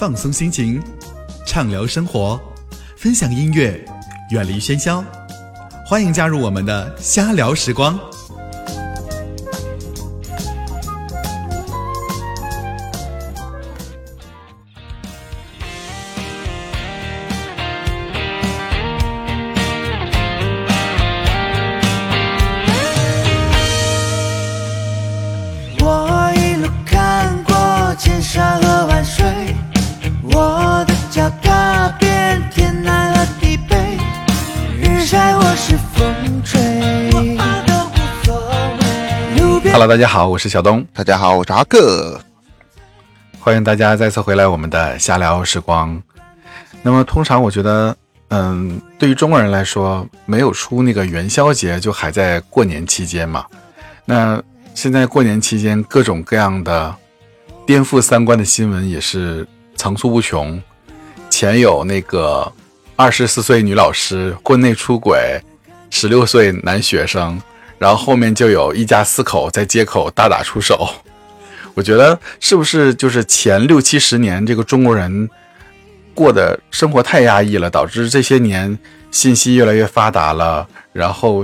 放松心情，畅聊生活，分享音乐，远离喧嚣。欢迎加入我们的瞎聊时光。大家好，我是小东，大家好，我是阿克。欢迎大家再次回来我们的瞎聊时光。那么，通常我觉得，嗯，对于中国人来说，没有出那个元宵节，就还在过年期间嘛。那现在过年期间，各种各样的颠覆三观的新闻也是层出不穷。前有那个二十四岁女老师婚内出轨，十六岁男学生，然后后面就有一家四口在街口大打出手。我觉得是不是就是前六七十年这个中国人过的生活太压抑了，导致这些年信息越来越发达了，然后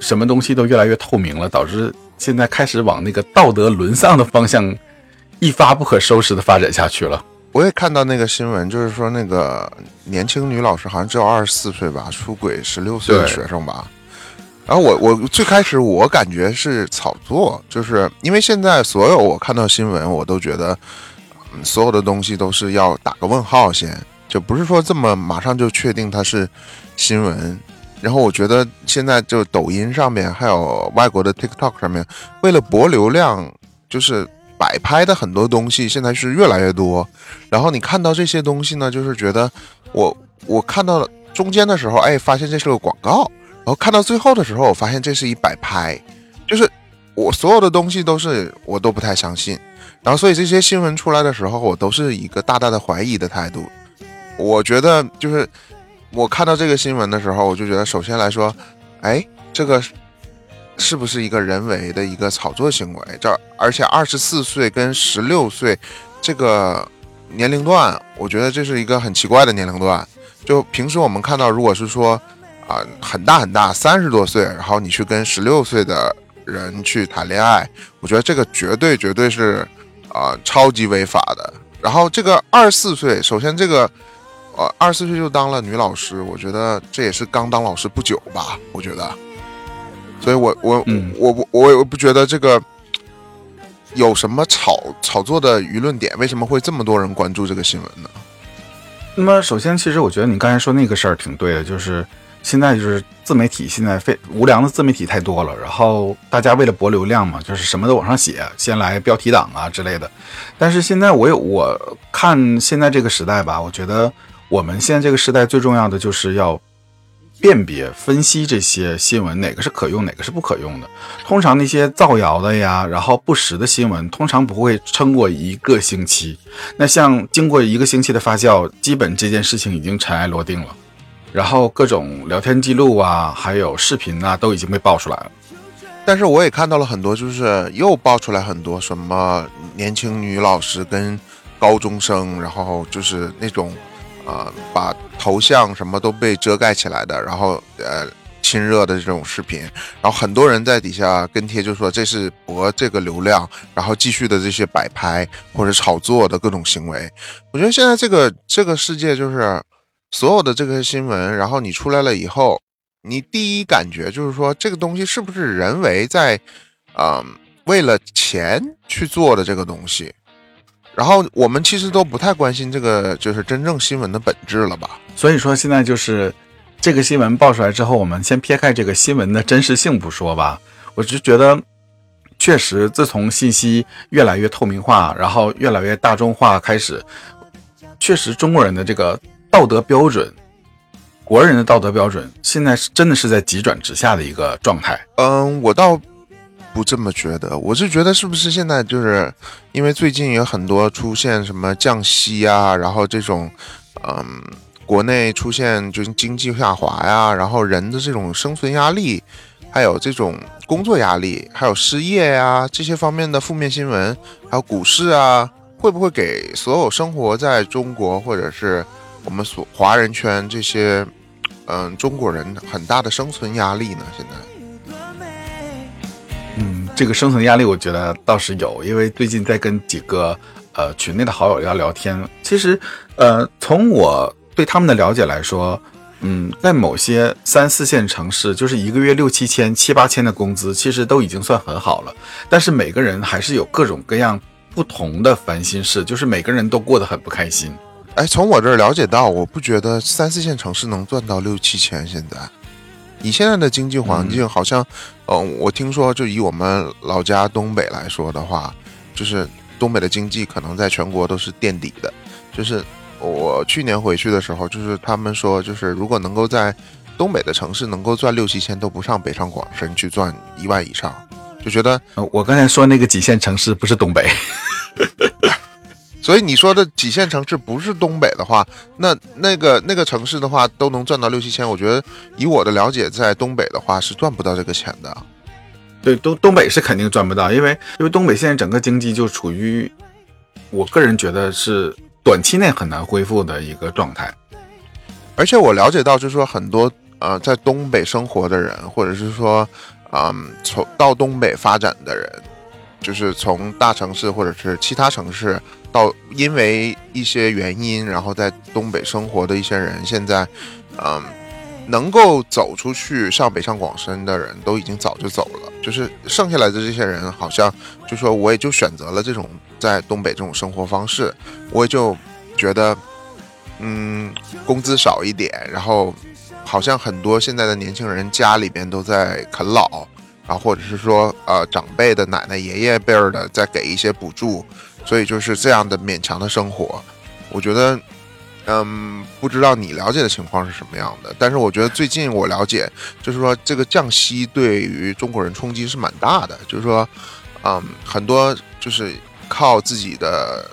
什么东西都越来越透明了，导致现在开始往那个道德沦丧的方向一发不可收拾的发展下去了。我也看到那个新闻，就是说那个年轻女老师好像只有二十四岁吧，出轨十六岁的学生吧。然后我我最开始我感觉是炒作，就是因为现在所有我看到新闻，我都觉得、嗯、所有的东西都是要打个问号先，就不是说这么马上就确定它是新闻。然后我觉得现在就抖音上面还有外国的 TikTok 上面，为了博流量，就是摆拍的很多东西现在是越来越多。然后你看到这些东西呢，就是觉得我我看到了中间的时候，哎，发现这是个广告，然后看到最后的时候，我发现这是一摆拍，就是我所有的东西都是我都不太相信。然后所以这些新闻出来的时候，我都是一个大大的怀疑的态度。我觉得就是我看到这个新闻的时候，我就觉得首先来说，哎，这个是不是一个人为的一个炒作行为？这而且二十四岁跟十六岁这个年龄段，我觉得这是一个很奇怪的年龄段。就平时我们看到，如果是说啊、很大很大三十多岁，然后你去跟十六岁的人去谈恋爱，我觉得这个绝对绝对是啊、超级违法的。然后这个二十四岁，首先这个呃二十四岁就当了女老师，我觉得这也是刚当老师不久吧，我觉得。所以我我、嗯我我我我不觉得这个有什么炒炒作的舆论点，为什么会这么多人关注这个新闻呢？那么，首先，其实我觉得你刚才说那个事儿挺对的，就是现在就是自媒体现在非无良的自媒体太多了，然后大家为了博流量嘛，就是什么都往上写，先来标题党啊之类的。但是现在我有我看现在这个时代吧，我觉得我们现在这个时代最重要的就是要辨别、分析这些新闻哪个是可用，哪个是不可用的。通常那些造谣的呀，然后不实的新闻，通常不会撑过一个星期。那像经过一个星期的发酵，基本这件事情已经尘埃落定了。然后各种聊天记录啊，还有视频啊，都已经被爆出来了。但是我也看到了很多，就是又爆出来很多什么年轻女老师跟高中生，然后就是那种，呃，把头像什么都被遮盖起来的，然后呃亲热的这种视频，然后很多人在底下跟帖，就说这是博这个流量，然后继续的这些摆拍或者炒作的各种行为。我觉得现在这个这个世界就是所有的这个新闻，然后你出来了以后，你第一感觉就是说这个东西是不是人为在，嗯、为了钱去做的这个东西。然后我们其实都不太关心这个，就是真正新闻的本质了吧？所以说现在就是这个新闻爆出来之后，我们先撇开这个新闻的真实性不说吧，我就觉得确实自从信息越来越透明化，然后越来越大众化开始，确实中国人的这个道德标准。国人的道德标准现在是真的是在急转直下的一个状态。嗯，我倒不这么觉得，我是觉得是不是现在就是因为最近有很多出现什么降息啊，然后这种嗯，国内出现就是经济下滑呀，然后人的这种生存压力，还有这种工作压力，还有失业呀这些方面的负面新闻，还有股市啊。会不会给所有生活在中国或者是我们所华人圈这些嗯中国人很大的生存压力呢？现在？嗯，这个生存压力我觉得倒是有，因为最近在跟几个呃群内的好友聊聊天，其实呃从我对他们的了解来说。嗯，在某些三四线城市，就是一个月六七千、七八千的工资，其实都已经算很好了。但是每个人还是有各种各样不同的烦心事，就是每个人都过得很不开心。哎，从我这儿了解到，我不觉得三四线城市能赚到六七千。现在，以现在的经济环境，好像，嗯，我听说，就以我们老家东北来说的话，就是东北的经济可能在全国都是垫底的，就是。我去年回去的时候，就是他们说，就是如果能够在东北的城市能够赚六七千，都不上北上广深去赚一万以上，就觉得我刚才说那个几线城市不是东北，所以你说的几线城市不是东北的话，那那个那个城市的话都能赚到六七千，我觉得以我的了解，在东北的话是赚不到这个钱的。对，东东北是肯定赚不到，因为因为东北现在整个经济就处于，我个人觉得是。短期内很难恢复的一个状态，而且我了解到，就是说很多呃在东北生活的人，或者是说，嗯，从到东北发展的人，就是从大城市或者是其他城市到，因为一些原因，然后在东北生活的一些人，现在，嗯，能够走出去上北上广深的人都已经早就走了，就是剩下来的这些人，好像就说我也就选择了这种。在东北这种生活方式，我也就觉得，嗯，工资少一点，然后好像很多现在的年轻人家里边都在啃老，然后或者是说，呃，长辈的奶奶爷爷辈儿的在给一些补助，所以就是这样的勉强的生活。我觉得，嗯，不知道你了解的情况是什么样的，但是我觉得最近我了解，就是说这个降息对于中国人冲击是蛮大的，就是说，嗯，很多就是。靠自己的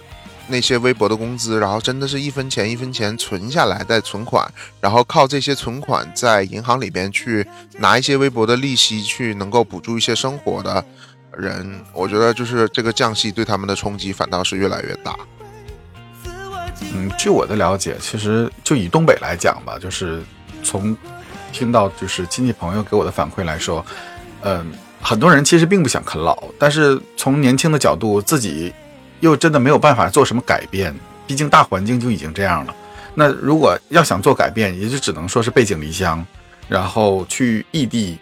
那些微薄的工资，然后真的是一分钱一分钱存下来再存款，然后靠这些存款在银行里边去拿一些微薄的利息去能够补助一些生活的人，我觉得就是这个降息对他们的冲击反倒是越来越大。嗯，据我的了解，其实就以东北来讲吧，就是从听到就是亲戚朋友给我的反馈来说，嗯。很多人其实并不想啃老，但是从年轻的角度，自己又真的没有办法做什么改变。毕竟大环境就已经这样了。那如果要想做改变，也就只能说是背井离乡，然后去异地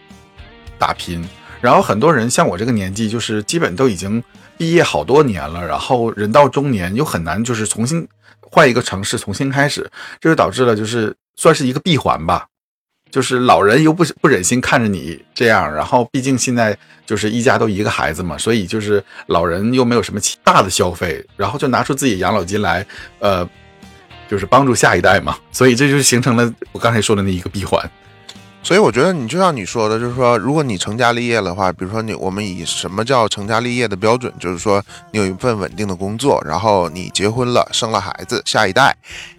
打拼。然后很多人像我这个年纪，就是基本都已经毕业好多年了，然后人到中年又很难就是重新换一个城市重新开始，这就导致了就是算是一个闭环吧。就是老人又不不忍心看着你这样，然后毕竟现在就是一家都一个孩子嘛，所以就是老人又没有什么大的消费，然后就拿出自己养老金来，呃，就是帮助下一代嘛，所以这就形成了我刚才说的那一个闭环。所以我觉得你就像你说的，就是说如果你成家立业的话，比如说你我们以什么叫成家立业的标准，就是说你有一份稳定的工作，然后你结婚了，生了孩子，下一代。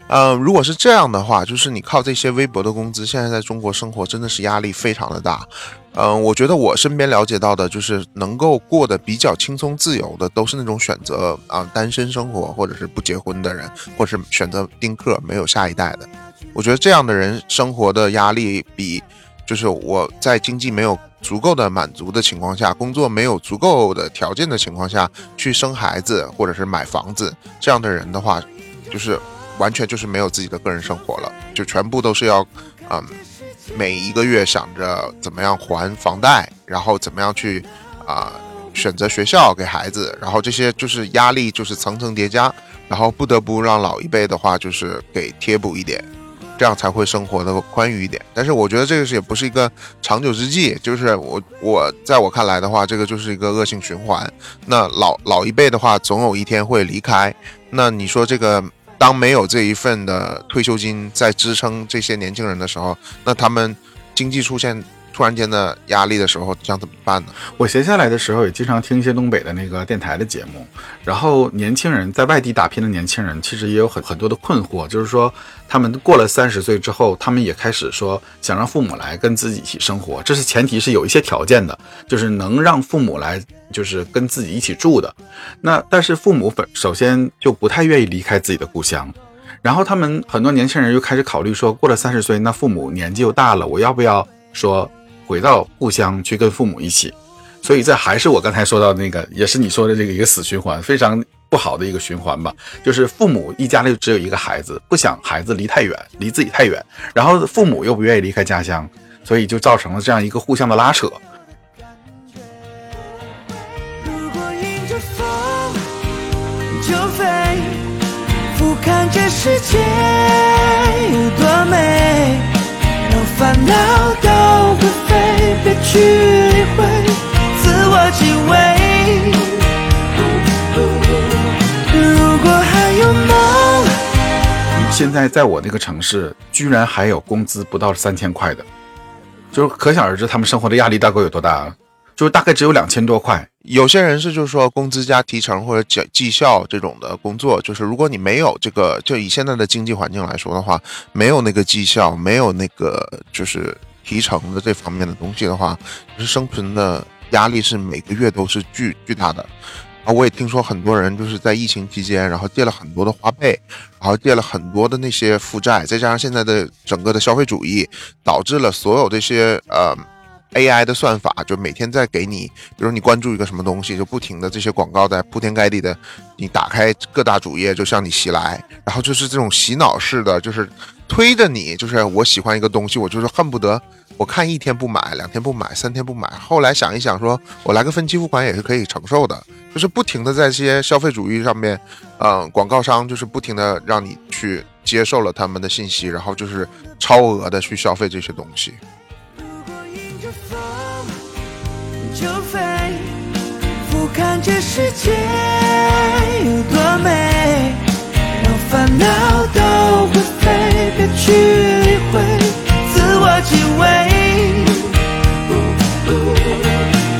呃，如果是这样的话，就是你靠这些微薄的工资，现在在中国生活真的是压力非常的大。嗯，我觉得我身边了解到的，就是能够过得比较轻松自由的，都是那种选择啊单身生活或者是不结婚的人，或是选择丁克没有下一代的。我觉得这样的人生活的压力比，就是我在经济没有足够的满足的情况下，工作没有足够的条件的情况下去生孩子或者是买房子这样的人的话，就是。完全就是没有自己的个人生活了，就全部都是要，嗯，每一个月想着怎么样还房贷，然后怎么样去啊选择学校给孩子，然后这些就是压力就是层层叠加，然后不得不让老一辈的话就是给贴补一点，这样才会生活的宽裕一点。但是我觉得这个是也不是一个长久之计，就是我我在我看来的话，这个就是一个恶性循环。那老老一辈的话，总有一天会离开。那你说这个？当没有这一份的退休金在支撑这些年轻人的时候，那他们经济出现突然间的压力的时候，想怎么办呢？我闲下来的时候也经常听一些东北的那个电台的节目，然后年轻人在外地打拼的年轻人，其实也有很很多的困惑，就是说他们过了三十岁之后，他们也开始说想让父母来跟自己一起生活，这是前提是有一些条件的，就是能让父母来就是跟自己一起住的。那但是父母本首先就不太愿意离开自己的故乡。然后他们很多年轻人又开始考虑说，过了三十岁，那父母年纪又大了，我要不要说回到故乡去跟父母一起？所以这还是我刚才说到那个，也是你说的这个一个死循环，非常不好的一个循环吧。就是父母一家里只有一个孩子，不想孩子离太远，离自己太远，然后父母又不愿意离开家乡，所以就造成了这样一个互相的拉扯。如果迎着风就飞，俯瞰这世界有多美，烦恼都会飞，别去理会，自我敬畏。如果还有梦。现在在我那个城市，居然还有工资不到三千块的，就是可想而知他们生活的压力大概有多大啊！就是大概只有两千多块，有些人是就是说工资加提成或者绩绩效这种的工作，就是如果你没有这个，就以现在的经济环境来说的话，没有那个绩效，没有那个就是提成的这方面的东西的话，就是生存的压力是每个月都是巨巨大的。啊，我也听说很多人就是在疫情期间，然后借了很多的花呗，然后借了很多的那些负债，再加上现在的整个的消费主义，导致了所有这些呃 AI 的算法，就每天在给你，比如你关注一个什么东西，就不停的这些广告在铺天盖地的，你打开各大主页就向你袭来，然后就是这种洗脑式的，就是推着你，就是我喜欢一个东西，我就是恨不得我看一天不买，两天不买，三天不买，后来想一想说，我来个分期付款也是可以承受的，就是不停的在这些消费主义上面，嗯、广告商就是不停的让你去接受了他们的信息，然后就是超额的去消费这些东西。就飞，俯瞰这世界有多美，让烦恼都会飞，别去理会，自我敬畏。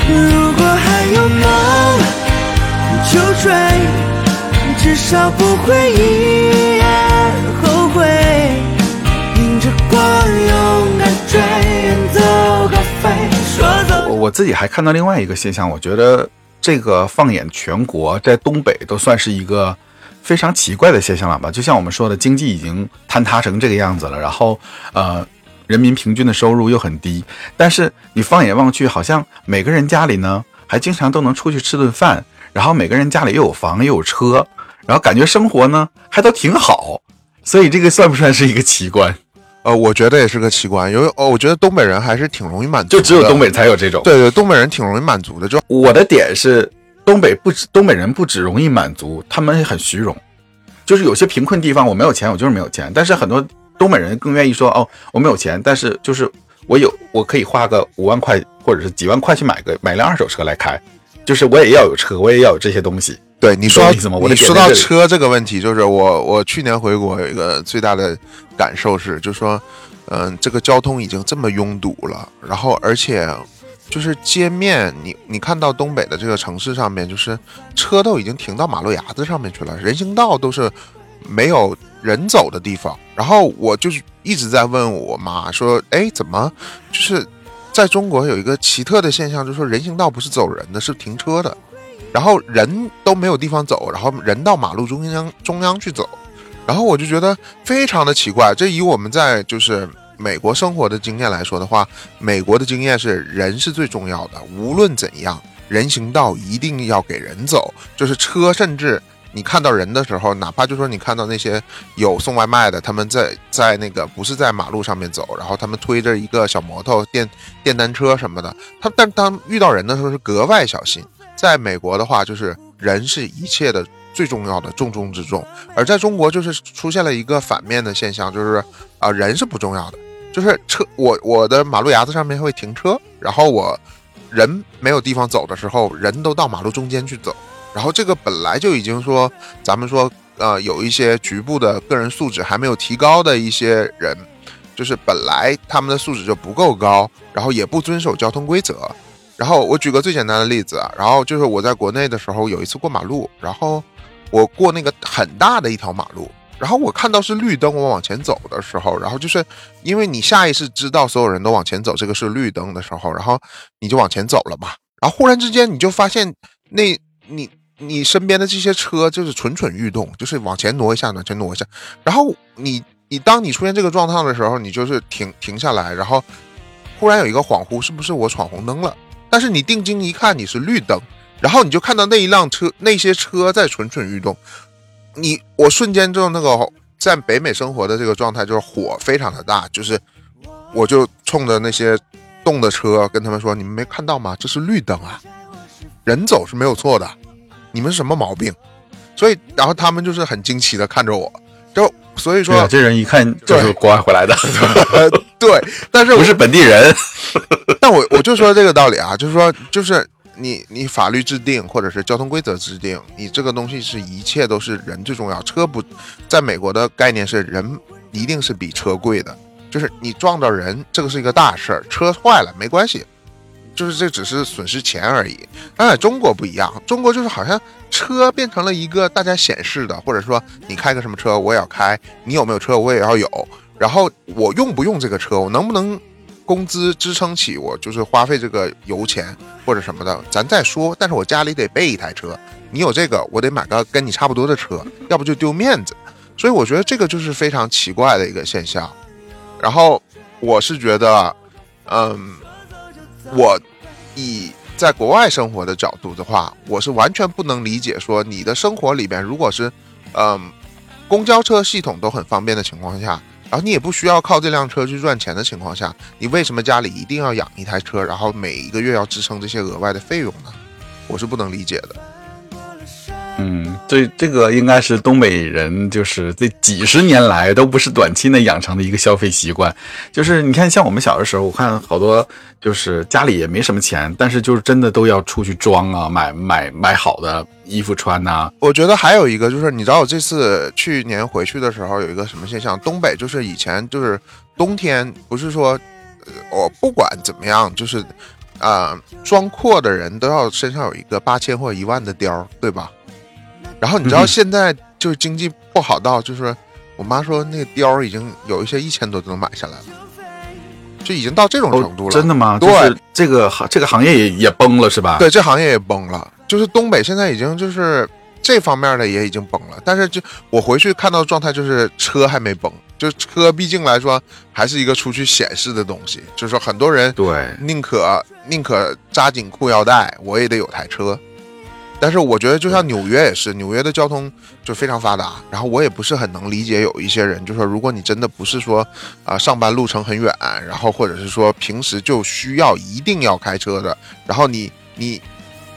如果还有梦就追，至少不会一夜后悔。迎着光，勇敢追，我自己还看到另外一个现象，我觉得这个放眼全国，在东北都算是一个非常奇怪的现象了吧？就像我们说的，经济已经坍塌成这个样子了，然后呃，人民平均的收入又很低，但是你放眼望去，好像每个人家里呢，还经常都能出去吃顿饭，然后每个人家里又有房又有车，然后感觉生活呢还都挺好，所以这个算不算是一个奇观？呃，我觉得也是个奇观，因为哦，我觉得东北人还是挺容易满足的，就只有东北才有这种。对对，东北人挺容易满足的，就我的点是，东北不止东北人不止容易满足，他们很虚荣。就是有些贫困地方我没有钱，我就是没有钱。但是很多东北人更愿意说，哦，我没有钱，但是就是我有，我可以花个五万块或者是几万块去买个买辆二手车来开，就是我也要有车，我也要有这些东西。对你说懂我意思吗我的你说到车这个问题，就是我我去年回国有一个最大的感受是，就是说，嗯、这个交通已经这么拥堵了，然后而且就是街面，你你看到东北的这个城市上面，就是车都已经停到马路牙子上面去了，人行道都是没有人走的地方。然后我就是一直在问我妈说，哎，怎么就是在中国有一个奇特的现象，就是说人行道不是走人的，是停车的。然后人都没有地方走，然后人到马路中央中央去走，然后我就觉得非常的奇怪。这以我们在就是美国生活的经验来说的话，美国的经验是人是最重要的，无论怎样，人行道一定要给人走，就是车甚至。你看到人的时候，哪怕就说你看到那些有送外卖的，他们在在那个不是在马路上面走，然后他们推着一个小摩托、电电单车什么的，他但当遇到人的时候是格外小心。在美国的话，就是人是一切的最重要的重中之重，而在中国就是出现了一个反面的现象，就是啊、人是不重要的，就是车我我的马路牙子上面会停车，然后我人没有地方走的时候，人都到马路中间去走，然后这个本来就已经说咱们说呃有一些局部的个人素质还没有提高的一些人。就是本来他们的素质就不够高，然后也不遵守交通规则。然后我举个最简单的例子啊，然后就是我在国内的时候有一次过马路，然后我过那个很大的一条马路，然后我看到是绿灯，我往前走的时候，然后就是因为你下意识知道所有人都往前走，这个是绿灯的时候，然后你就往前走了嘛，然后忽然之间你就发现那你。你身边的这些车就是蠢蠢欲动，就是往前挪一下，往前挪一下。然后你你当你出现这个状况的时候，你就是停停下来，然后忽然有一个恍惚，是不是我闯红灯了？但是你定睛一看，你是绿灯，然后你就看到那一辆车，那些车在蠢蠢欲动。你我瞬间就那个在北美生活的这个状态，就是火非常的大，就是我就冲着那些动的车跟他们说：“你们没看到吗？这是绿灯啊，人走是没有错的。”你们什么毛病？所以，然后他们就是很惊奇的看着我，就所以说，这人一看就是国外回来的，对，但是不是本地人。但我我就说这个道理啊，就是说，就是你你法律制定或者是交通规则制定，你这个东西是一切都是人最重要。车不在美国的概念是人一定是比车贵的，就是你撞到人，这个是一个大事儿，车坏了没关系。就是这只是损失钱而已，但在中国不一样，中国就是好像车变成了一个大家显示的，或者说你开个什么车我也要开，你有没有车我也要有，然后我用不用这个车，我能不能工资支撑起我就是花费这个油钱或者什么的，咱再说。但是我家里得备一台车，你有这个我得买个跟你差不多的车，要不就丢面子。所以我觉得这个就是非常奇怪的一个现象。然后我是觉得，嗯，我。以在国外生活的角度的话，我是完全不能理解，说你的生活里边，如果是，嗯，公交车系统都很方便的情况下，然后你也不需要靠这辆车去赚钱的情况下，你为什么家里一定要养一台车，然后每一个月要支撑这些额外的费用呢？我是不能理解的。嗯，这这个应该是东北人，就是这几十年来都不是短期内养成的一个消费习惯。就是你看，像我们小的时候，我看好多就是家里也没什么钱，但是就是真的都要出去装啊，买买买好的衣服穿呐。我觉得还有一个就是，你知道我这次去年回去的时候有一个什么现象？东北就是以前就是冬天，不是说我不管怎么样，就是啊，装阔的人都要身上有一个八千或一万的貂，对吧？然后你知道现在就是经济不好到，就是我妈说那个貂已经有一些一千多就能买下来了，就已经到这种程度了。真的吗？对，这个行这个行业也也崩了是吧？对，这行业也崩了。就是东北现在已经就是这方面的也已经崩了。但是就我回去看到状态，就是车还没崩，就车毕竟来说还是一个出去显示的东西。就是说很多人对宁可宁可扎紧裤腰带，我也得有台车。但是我觉得，就像纽约也是，纽约的交通就非常发达。然后我也不是很能理解，有一些人就说，如果你真的不是说啊上班路程很远，然后或者是说平时就需要一定要开车的，然后你你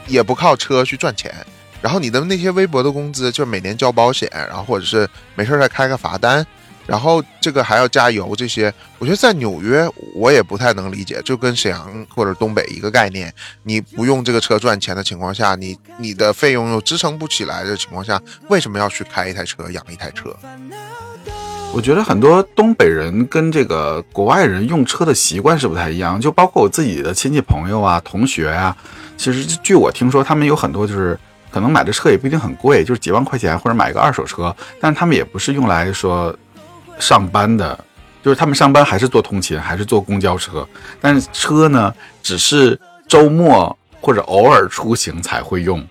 也不靠车去赚钱，然后你的那些微薄的工资就每年交保险，然后或者是没事再开个罚单。然后这个还要加油，这些我觉得在纽约我也不太能理解，就跟沈阳或者东北一个概念。你不用这个车赚钱的情况下，你你的费用又支撑不起来的情况下，为什么要去开一台车养一台车？我觉得很多东北人跟这个国外人用车的习惯是不太一样，就包括我自己的亲戚朋友啊、同学啊，其实据我听说，他们有很多就是可能买的车也不一定很贵，就是几万块钱或者买个二手车，但是他们也不是用来说。上班的，就是他们上班还是坐通勤，还是坐公交车，但是车呢，只是周末或者偶尔出行才会用。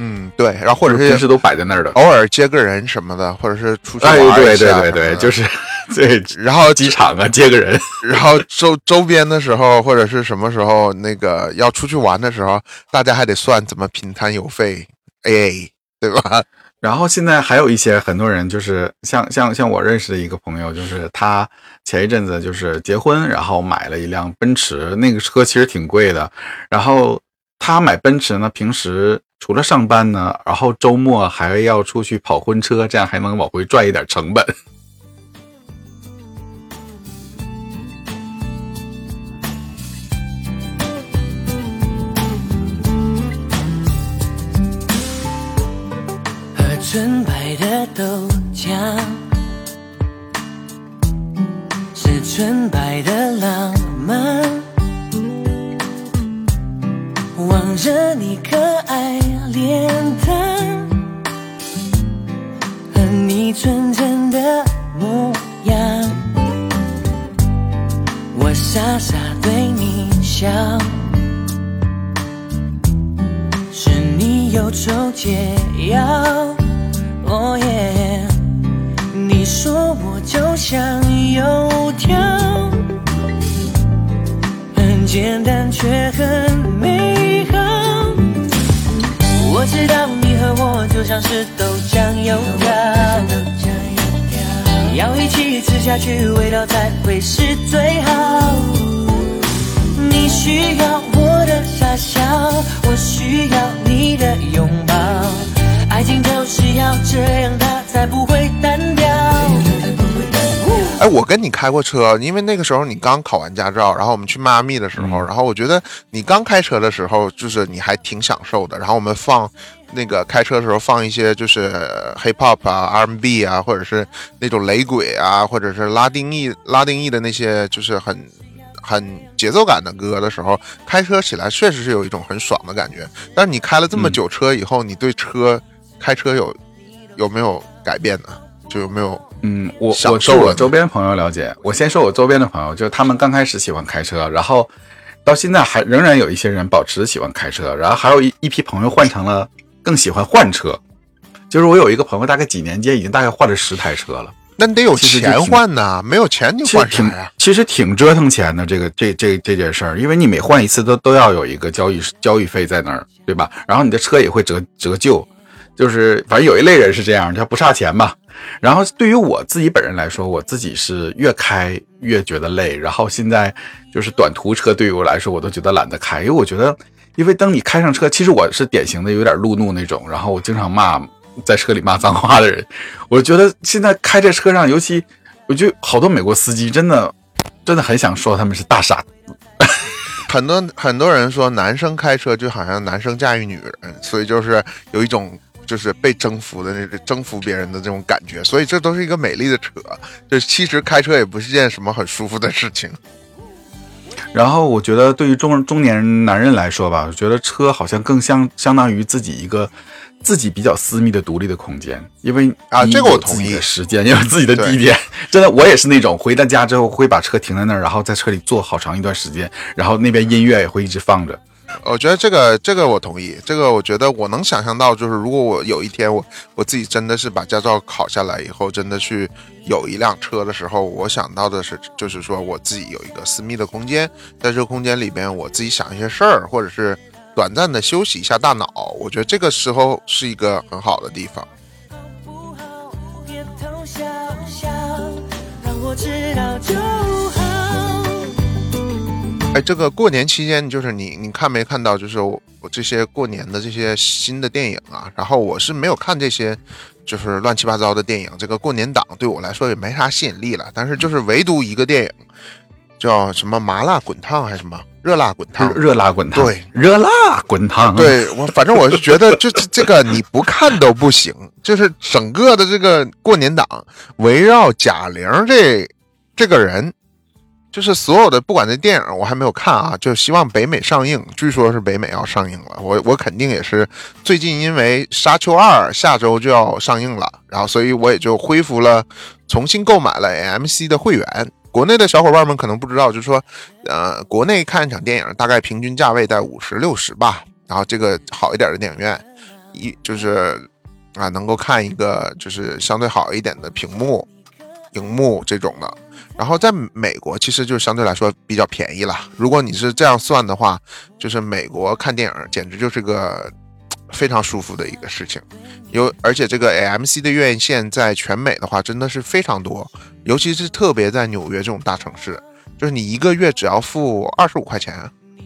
嗯，对，然后或者是平时都摆在那儿的，偶尔接个人什么的，或者是出去玩一下。对对对对，就是 对。然后机场啊，接个人，然后周周边的时候或者是什么时候那个要出去玩的时候，大家还得算怎么平摊油费，AA，对吧？然后现在还有一些很多人，就是像像像我认识的一个朋友，就是他前一阵子就是结婚，然后买了一辆奔驰，那个车其实挺贵的。然后他买奔驰呢，平时除了上班呢，然后周末还要出去跑婚车，这样还能往回赚一点成本。纯白的豆浆，是纯白的浪漫，望着你可爱脸蛋和你纯真的模样，我傻傻对你笑，是你忧愁解药，哦耶。你说我就像油条，很简单却很美好。我知道你和我就像是豆浆油条，要一起吃下去，味道才会是最好。你需要我的傻笑，我需要你的拥抱。爱情就是要这样，它才不会单调。哎，我跟你开过车，因为那个时候你刚考完驾照，然后我们去迈阿密的时候，然后我觉得你刚开车的时候，就是你还挺享受的。然后我们放那个开车的时候放一些就是 hip hop 啊、R&B 啊，或者是那种雷鬼啊，或者是拉丁裔拉丁裔的那些就是很很节奏感的歌的时候，开车起来确实是有一种很爽的感觉。但是你开了这么久车以后，你对车开车有有没有改变呢？就有没有？嗯，我我受我周边朋友了解，我先说我周边的朋友，就是他们刚开始喜欢开车，然后到现在还仍然有一些人保持喜欢开车，然后还有一一批朋友换成了更喜欢换车。就是我有一个朋友，大概几年间已经大概换了十台车了，那你得有钱换呐，没有钱你其实挺换啥呀？其实挺折腾钱的。这个这这这件事儿，因为你每换一次都都要有一个交易交易费在那儿，对吧？然后你的车也会折折旧，就是反正有一类人是这样，他不差钱嘛。然后对于我自己本人来说，我自己是越开越觉得累，然后现在就是短途车对于我来说，我都觉得懒得开，因为我觉得，因为当你开上车，其实我是典型的有点路怒那种，然后我经常骂在车里骂脏话的人。我觉得现在开在车上，尤其我觉得好多美国司机真的真的很想说他们是大傻 很多很多人说男生开车就好像男生驾驭女人，所以就是有一种就是被征服的那种征服别人的这种感觉，所以这都是一个美丽的扯。就其实开车也不是件什么很舒服的事情。然后我觉得对于中中年男人来说吧，我觉得车好像更相相当于自己一个自己比较私密的独立的空间，因为啊这个我同意时间，也 有自己的地点。真的，我也是那种回到家之后会把车停在那儿，然后在车里坐好长一段时间，然后那边音乐也会一直放着。我觉得这个这个我同意，这个我觉得我能想象到，就是如果我有一天我我自己真的是把驾照考下来以后，真的去有一辆车的时候，我想到的是，就是说我自己有一个私密的空间，在这个空间里边，我自己想一些事儿，或者是短暂的休息一下大脑，我觉得这个时候是一个很好的地方。不好，别偷笑笑，让我知道就好。哎，这个过年期间，就是你你看没看到，就是我我这些过年的这些新的电影啊，然后我是没有看这些，就是乱七八糟的电影。这个过年档对我来说也没啥吸引力了，但是就是唯独一个电影，叫什么麻辣滚烫还是什么热辣滚烫热？热辣滚烫，对，热辣滚烫，，对我，反正我是觉得这这这个你不看都不行，就是整个的这个过年档围绕贾玲这这个人，就是所有的不管这电影我还没有看啊，就希望北美上映，据说是北美要上映了，我我肯定也是最近因为《沙丘二》下周就要上映了，然后所以我也就恢复了，重新购买了 AMC 的会员。国内的小伙伴们可能不知道，就是说，呃，国内看一场电影大概平均价位在五十六十吧，然后这个好一点的电影院，一就是啊能够看一个就是相对好一点的屏幕、荧幕这种的。然后在美国其实就相对来说比较便宜了。如果你是这样算的话，就是美国看电影简直就是个 非常舒服的一个事情。有而且这个 AMC 的院线在全美的话真的是非常多，尤其是特别在纽约这种大城市，就是你一个月只要付二十五块钱，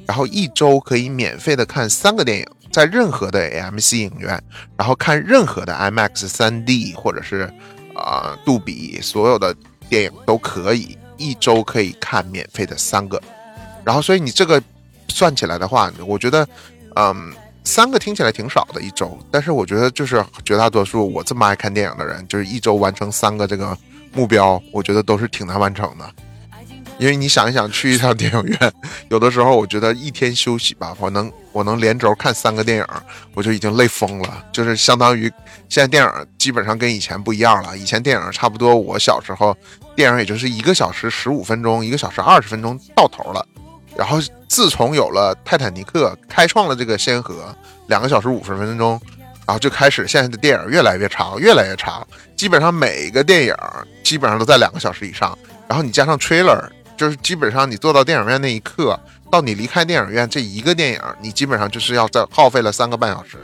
然后一周可以免费的看三个电影，在任何的 AMC 影院，然后看任何的 IMAX 3D 或者是啊、杜比，所有的电影都可以，一周可以看免费的三个，然后所以你这个算起来的话，我觉得，嗯。三个听起来挺少的一周，但是我觉得就是绝大多数我这么爱看电影的人，就是一周完成三个这个目标，我觉得都是挺难完成的。因为你想一想，去一趟电影院，有的时候我觉得一天休息吧，我能我能连轴看三个电影，我就已经累疯了。就是相当于现在电影基本上跟以前不一样了。以前电影差不多，我小时候电影也就是一个小时十五分钟，一个小时二十分钟到头了。然后自从有了泰坦尼克，开创了这个先河，两个小时五十分钟，然后就开始现在的电影越来越长，越来越长，基本上每一个电影基本上都在两个小时以上。然后你加上 trailer。就是基本上你坐到电影院那一刻，到你离开电影院这一个电影，你基本上就是要在耗费了三个半小时，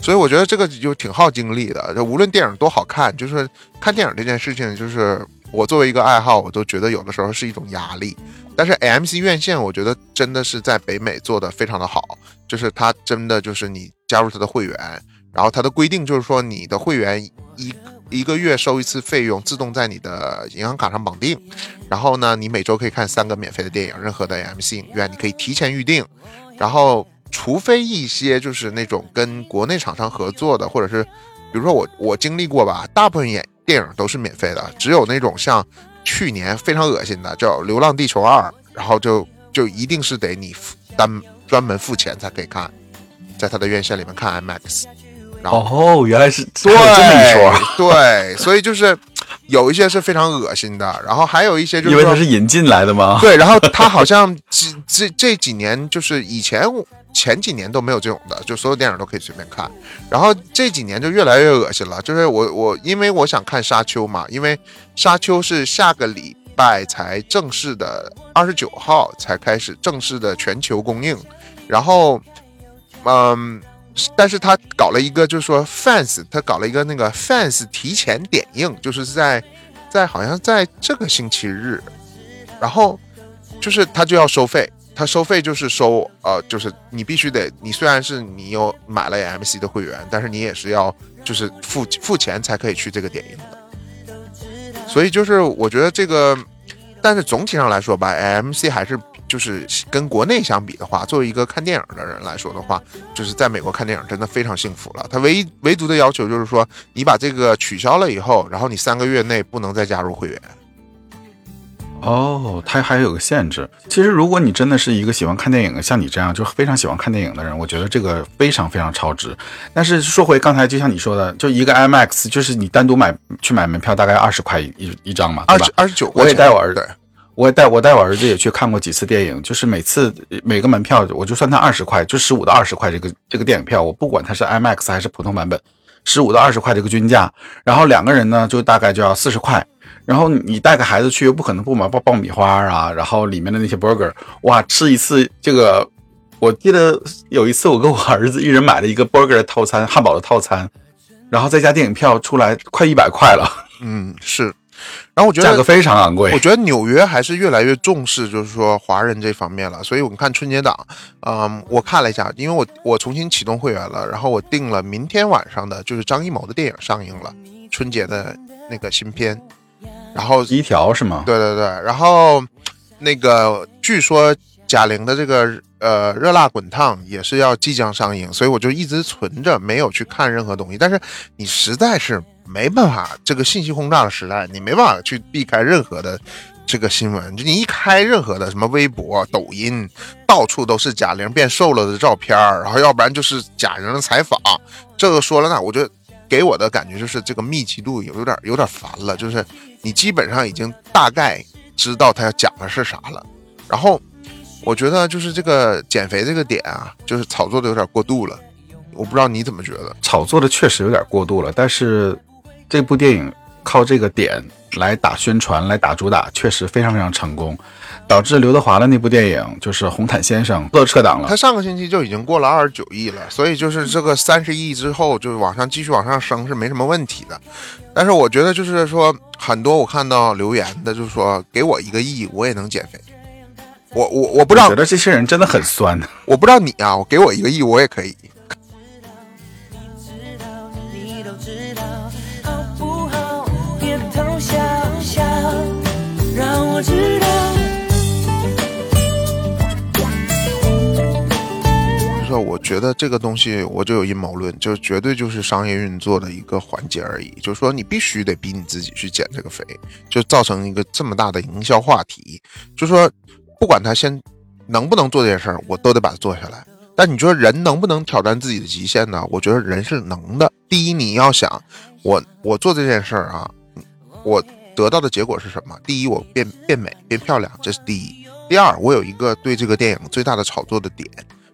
所以我觉得这个就挺耗精力的。就无论电影多好看，就是看电影这件事情，就是我作为一个爱好，我都觉得有的时候是一种压力。但是 AMC 院线，我觉得真的是在北美做的非常的好，就是它真的就是你加入它的会员，然后它的规定就是说你的会员一。一个月收一次费用，自动在你的银行卡上绑定。然后呢，你每周可以看三个免费的电影，任何的 MC 影院你可以提前预定。然后，除非一些就是那种跟国内厂商合作的，或者是比如说我我经历过吧，大部分演电影都是免费的，只有那种像去年非常恶心的叫《流浪地球二》，然后就就一定是得你单专门付钱才可以看，在他的院线里面看 IMAX。哦，原来是对这么一说，对，所以就是有一些是非常恶心的，然后还有一些就是因为它是引进来的吗？对，然后他好像这这这几年就是以前前几年都没有这种的，就所有电影都可以随便看，然后这几年就越来越恶心了。就是我我因为我想看沙丘嘛，因为沙丘是下个礼拜才正式的二十九号才开始正式的全球公映，然后嗯。但是他搞了一个，就是说 fans，他搞了一个那个 fans 提前点映，就是在在好像在这个星期日，然后就是他就要收费，他收费就是收呃，就是你必须得，你虽然是你有买了 MC 的会员，但是你也是要就是付付钱才可以去这个点映的，所以就是我觉得这个，但是总体上来说吧，MC 还是。就是跟国内相比的话，作为一个看电影的人来说的话，就是在美国看电影真的非常幸福了。他唯一唯独的要求就是说，你把这个取消了以后，然后你三个月内不能再加入会员。哦，它还有个限制。其实如果你真的是一个喜欢看电影，像你这样就非常喜欢看电影的人，我觉得这个非常非常超值。但是说回刚才，就像你说的，就一个 IMAX，就是你单独买去买门票大概二十块一一张嘛，二十二十九。我也带我儿子。我带我带我儿子也去看过几次电影，就是每次每个门票我就算他二十块，就十五到二十块这个这个电影票，我不管它是 IMAX 还是普通版本，十五到二十块这个均价，然后两个人呢就大概就要四十块，然后你带个孩子去又不可能不买爆爆米花啊，然后里面的那些 burger，哇，吃一次这个，我记得有一次我跟我儿子一人买了一个 burger 的套餐，汉堡的套餐，然后再加电影票出来快一百块了，嗯，是。然后我觉得价格非常昂贵。我觉得纽约还是越来越重视，就是说华人这方面了。所以我们看春节档，嗯，我看了一下，因为我我重新启动会员了，然后我订了明天晚上的，就是张艺谋的电影上映了，春节的那个新片。然后一条是吗？对对对。然后那个据说贾玲的这个呃热辣滚烫也是要即将上映，所以我就一直存着，没有去看任何东西。但是你实在是。没办法，这个信息轰炸的时代，你没办法去避开任何的这个新闻。就你一开任何的什么微博、抖音，到处都是贾玲变瘦了的照片然后要不然就是贾玲的采访，这个说了那，我觉得给我的感觉就是这个密集度有有点有点烦了。就是你基本上已经大概知道他要讲的是啥了。然后我觉得就是这个减肥这个点啊，就是炒作的有点过度了。我不知道你怎么觉得？炒作的确实有点过度了，但是。这部电影靠这个点来打宣传，来打主打，确实非常非常成功，导致刘德华的那部电影就是《红毯先生》都撤档了。他上个星期就已经过了二十九亿了，所以就是这个三十亿之后，就是往上继续往上升是没什么问题的。但是我觉得就是说，很多我看到留言的，就是说给我一个亿，我也能减肥。我我我不知道，觉得这些人真的很酸。我不知道你啊，我给我一个亿，我也可以。知道好不好？别偷笑。让我知道。我就说，我觉得这个东西我就有阴谋论，就绝对就是商业运作的一个环节而已。就是说，你必须得逼你自己去减这个肥，就造成一个这么大的营销话题。就说，不管他先能不能做这件事儿，我都得把它做下来。但你说人能不能挑战自己的极限呢？我觉得人是能的。第一，你要想我我做这件事儿啊，我得到的结果是什么？第一，我变变美变漂亮，这是第一。第二，我有一个对这个电影最大的炒作的点，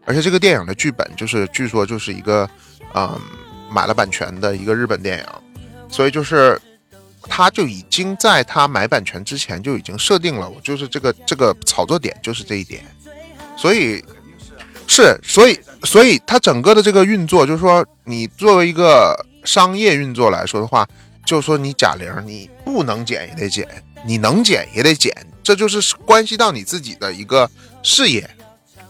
而且这个电影的剧本就是据说就是一个，嗯，买了版权的一个日本电影，所以就是他就已经在他买版权之前就已经设定了，我就是这个这个炒作点就是这一点，所以是所以所以它整个的这个运作就是说，你作为一个商业运作来说的话，就是说你贾玲你不能减也得减，你能减也得减。这就是关系到你自己的一个事业，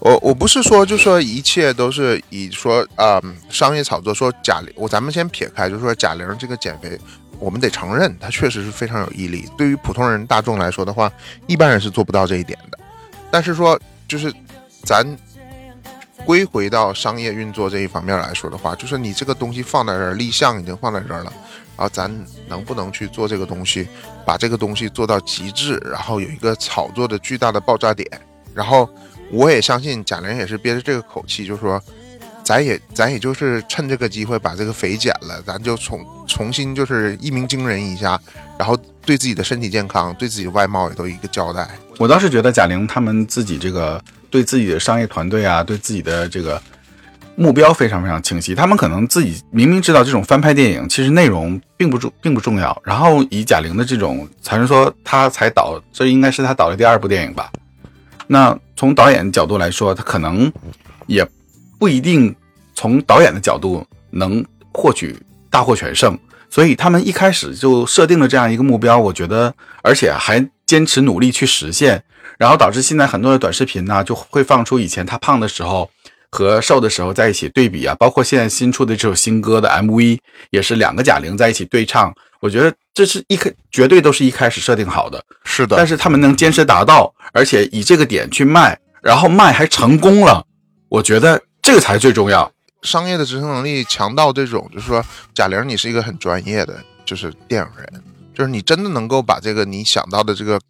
我我不是说就说一切都是以说啊商业炒作说贾玲，我咱们先撇开，就是说贾玲这个减肥，我们得承认她确实是非常有毅力。对于普通人大众来说的话，一般人是做不到这一点的。但是说就是咱归回到商业运作这一方面来说的话，就是你这个东西放在这儿，立项已经放在这儿了。然后咱能不能去做这个东西，把这个东西做到极致，然后有一个炒作的巨大的爆炸点。然后我也相信贾玲也是憋着这个口气，就是说，咱也咱也就是趁这个机会把这个肥减了，咱就重重新就是一鸣惊人一下，然后对自己的身体健康、对自己的外貌也都一个交代。我倒是觉得贾玲他们自己这个对自己的商业团队啊，对自己的这个。目标非常非常清晰，他们可能自己明明知道这种翻拍电影其实内容并不重并不重要，然后以贾玲的这种，才能说她才导，这应该是她导的第二部电影吧。那从导演角度来说，他可能也不一定从导演的角度能获取大获全胜，所以他们一开始就设定了这样一个目标，我觉得，而且还坚持努力去实现，然后导致现在很多的短视频呢就会放出以前他胖的时候。和瘦的时候在一起对比啊，包括现在新出的这首新歌的 MV，也是两个贾玲在一起对唱。我觉得这是一开绝对都是一开始设定好的，是的。但是他们能坚持达到，而且以这个点去卖，然后卖还成功了，我觉得这个才最重要。商业的执行能力强到这种，就是说贾玲，你是一个很专业的，就是电影人，就是你真的能够把这个你想到的这个。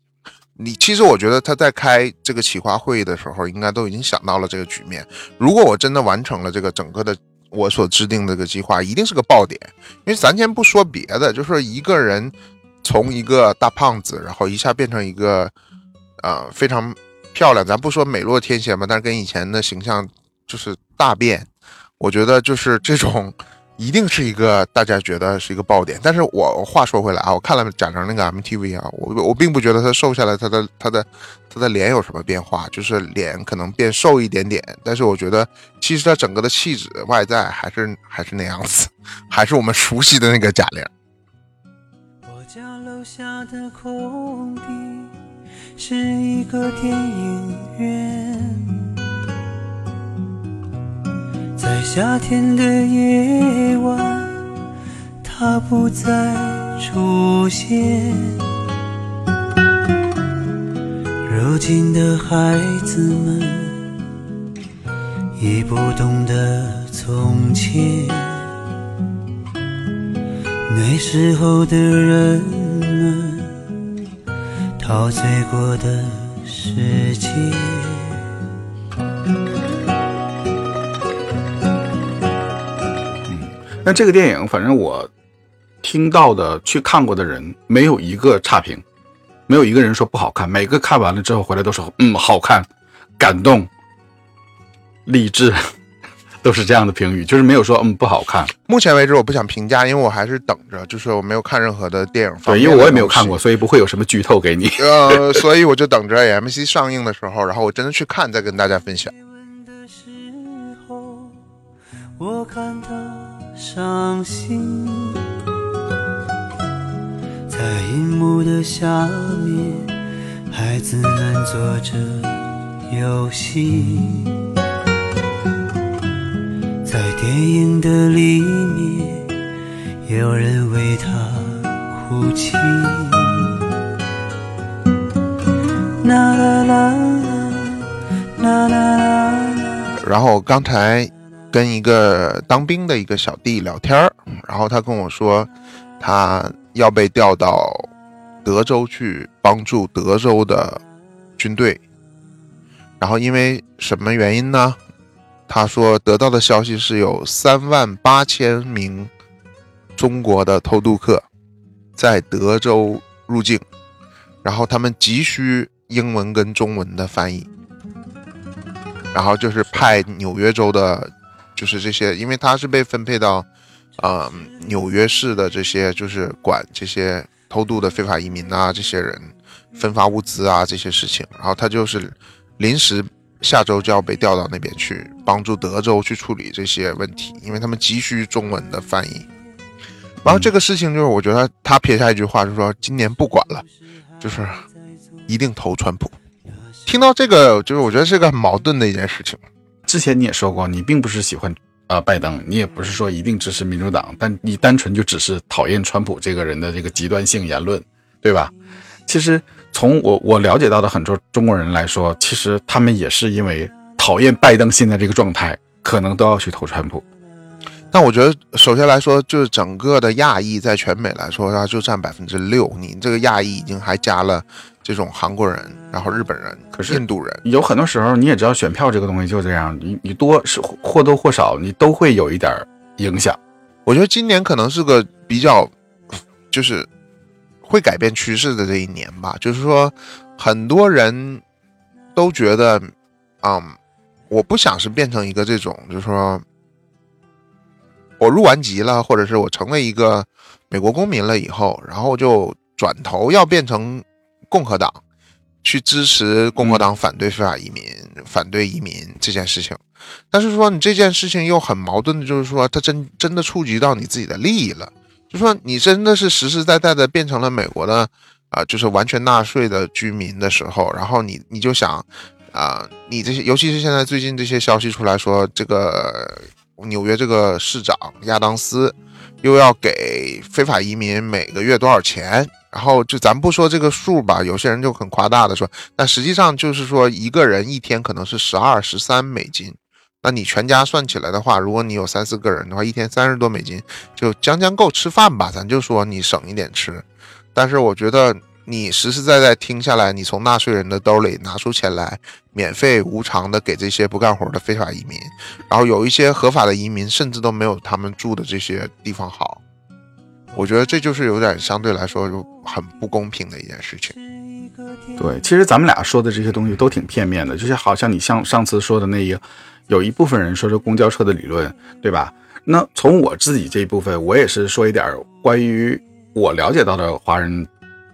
你其实我觉得他在开这个企划会议的时候，应该都已经想到了这个局面。如果我真的完成了这个整个的我所制定的这个计划，一定是个爆点。因为咱先不说别的，就说一个人从一个大胖子，然后一下变成一个呃非常漂亮，咱不说美若天仙吧，但是跟以前的形象就是大变。我觉得就是这种。一定是一个大家觉得是一个爆点，但是我话说回来啊，我看了贾玲那个 MTV 啊，我我并不觉得她瘦下来，她的她的她的脸有什么变化，就是脸可能变瘦一点点，但是我觉得其实她整个的气质外在还是还是那样子，还是我们熟悉的那个贾玲。我家楼下的空地是一个电影院。在夏天的夜晚，它不再出现。如今的孩子们已不懂得从前，那时候的人们陶醉过的世界。那这个电影，反正我听到的、去看过的人，没有一个差评，没有一个人说不好看。每个看完了之后回来都说，嗯，好看、感动、励志，都是这样的评语，就是没有说嗯不好看。目前为止，我不想评价，因为我还是等着，就是我没有看任何的电影。对，因为我也没有看过，所以不会有什么剧透给你。呃，所以我就等着 AMC 上映的时候，然后我真的去看，再跟大家分享。我看伤心，在荧幕的下面，孩子们做着游戏，在电影的里面，有人为他哭泣。啦啦啦啦啦啦。然后刚才。跟一个当兵的一个小弟聊天儿，然后他跟我说，他要被调到德州去帮助德州的军队。然后因为什么原因呢？他说得到的消息是有三万八千名中国的偷渡客在德州入境，然后他们急需英文跟中文的翻译，然后就是派纽约州的，就是这些，因为他是被分配到，呃，纽约市的这些就是管这些偷渡的非法移民啊，这些人分发物资啊这些事情，然后他就是临时下周就要被调到那边去帮助德州去处理这些问题，因为他们急需中文的翻译。然后这个事情就是，我觉得他撇下一句话，就是说今年不管了，就是一定投川普。听到这个，就是我觉得是个很矛盾的一件事情。之前你也说过，你并不是喜欢啊拜登，你也不是说一定支持民主党，但你单纯就只是讨厌川普这个人的这个极端性言论，对吧？其实从我我了解到的很多中国人来说，其实他们也是因为讨厌拜登现在这个状态，可能都要去投川普。但我觉得，首先来说，就是整个的亚裔在全美来说，它就占百分之六。你这个亚裔已经还加了这种韩国人，然后日本人，可是印度人，有很多时候你也知道，选票这个东西就这样，你你多是或多或少，你都会有一点影响。我觉得今年可能是个比较，就是会改变趋势的这一年吧。就是说，很多人都觉得，嗯，我不想是变成一个这种，就是说。我入完籍了，或者是我成为一个美国公民了以后，然后就转头要变成共和党，去支持共和党反对非法移民、反对移民这件事情。但是说你这件事情又很矛盾的，就是说它真真的触及到你自己的利益了，就说你真的是实实在在的变成了美国的啊，就是完全纳税的居民的时候，然后你你就想啊，你这些尤其是现在最近这些消息出来说这个。纽约这个市长亚当斯又要给非法移民每个月多少钱？然后就咱不说这个数吧，有些人就很夸大的说，但实际上就是说一个人一天可能是十二、十三美金。那你全家算起来的话，如果你有三四个人的话，一天三十多美金，就将将够吃饭吧。咱就说你省一点吃，但是我觉得。你实实在在听下来，你从纳税人的兜里拿出钱来，免费无偿的给这些不干活的非法移民，然后有一些合法的移民，甚至都没有他们住的这些地方好。我觉得这就是有点相对来说就很不公平的一件事情。对，其实咱们俩说的这些东西都挺片面的，就是好像你像上次说的那一个，有一部分人说是公交车的理论，对吧？那从我自己这一部分，我也是说一点关于我了解到的华人。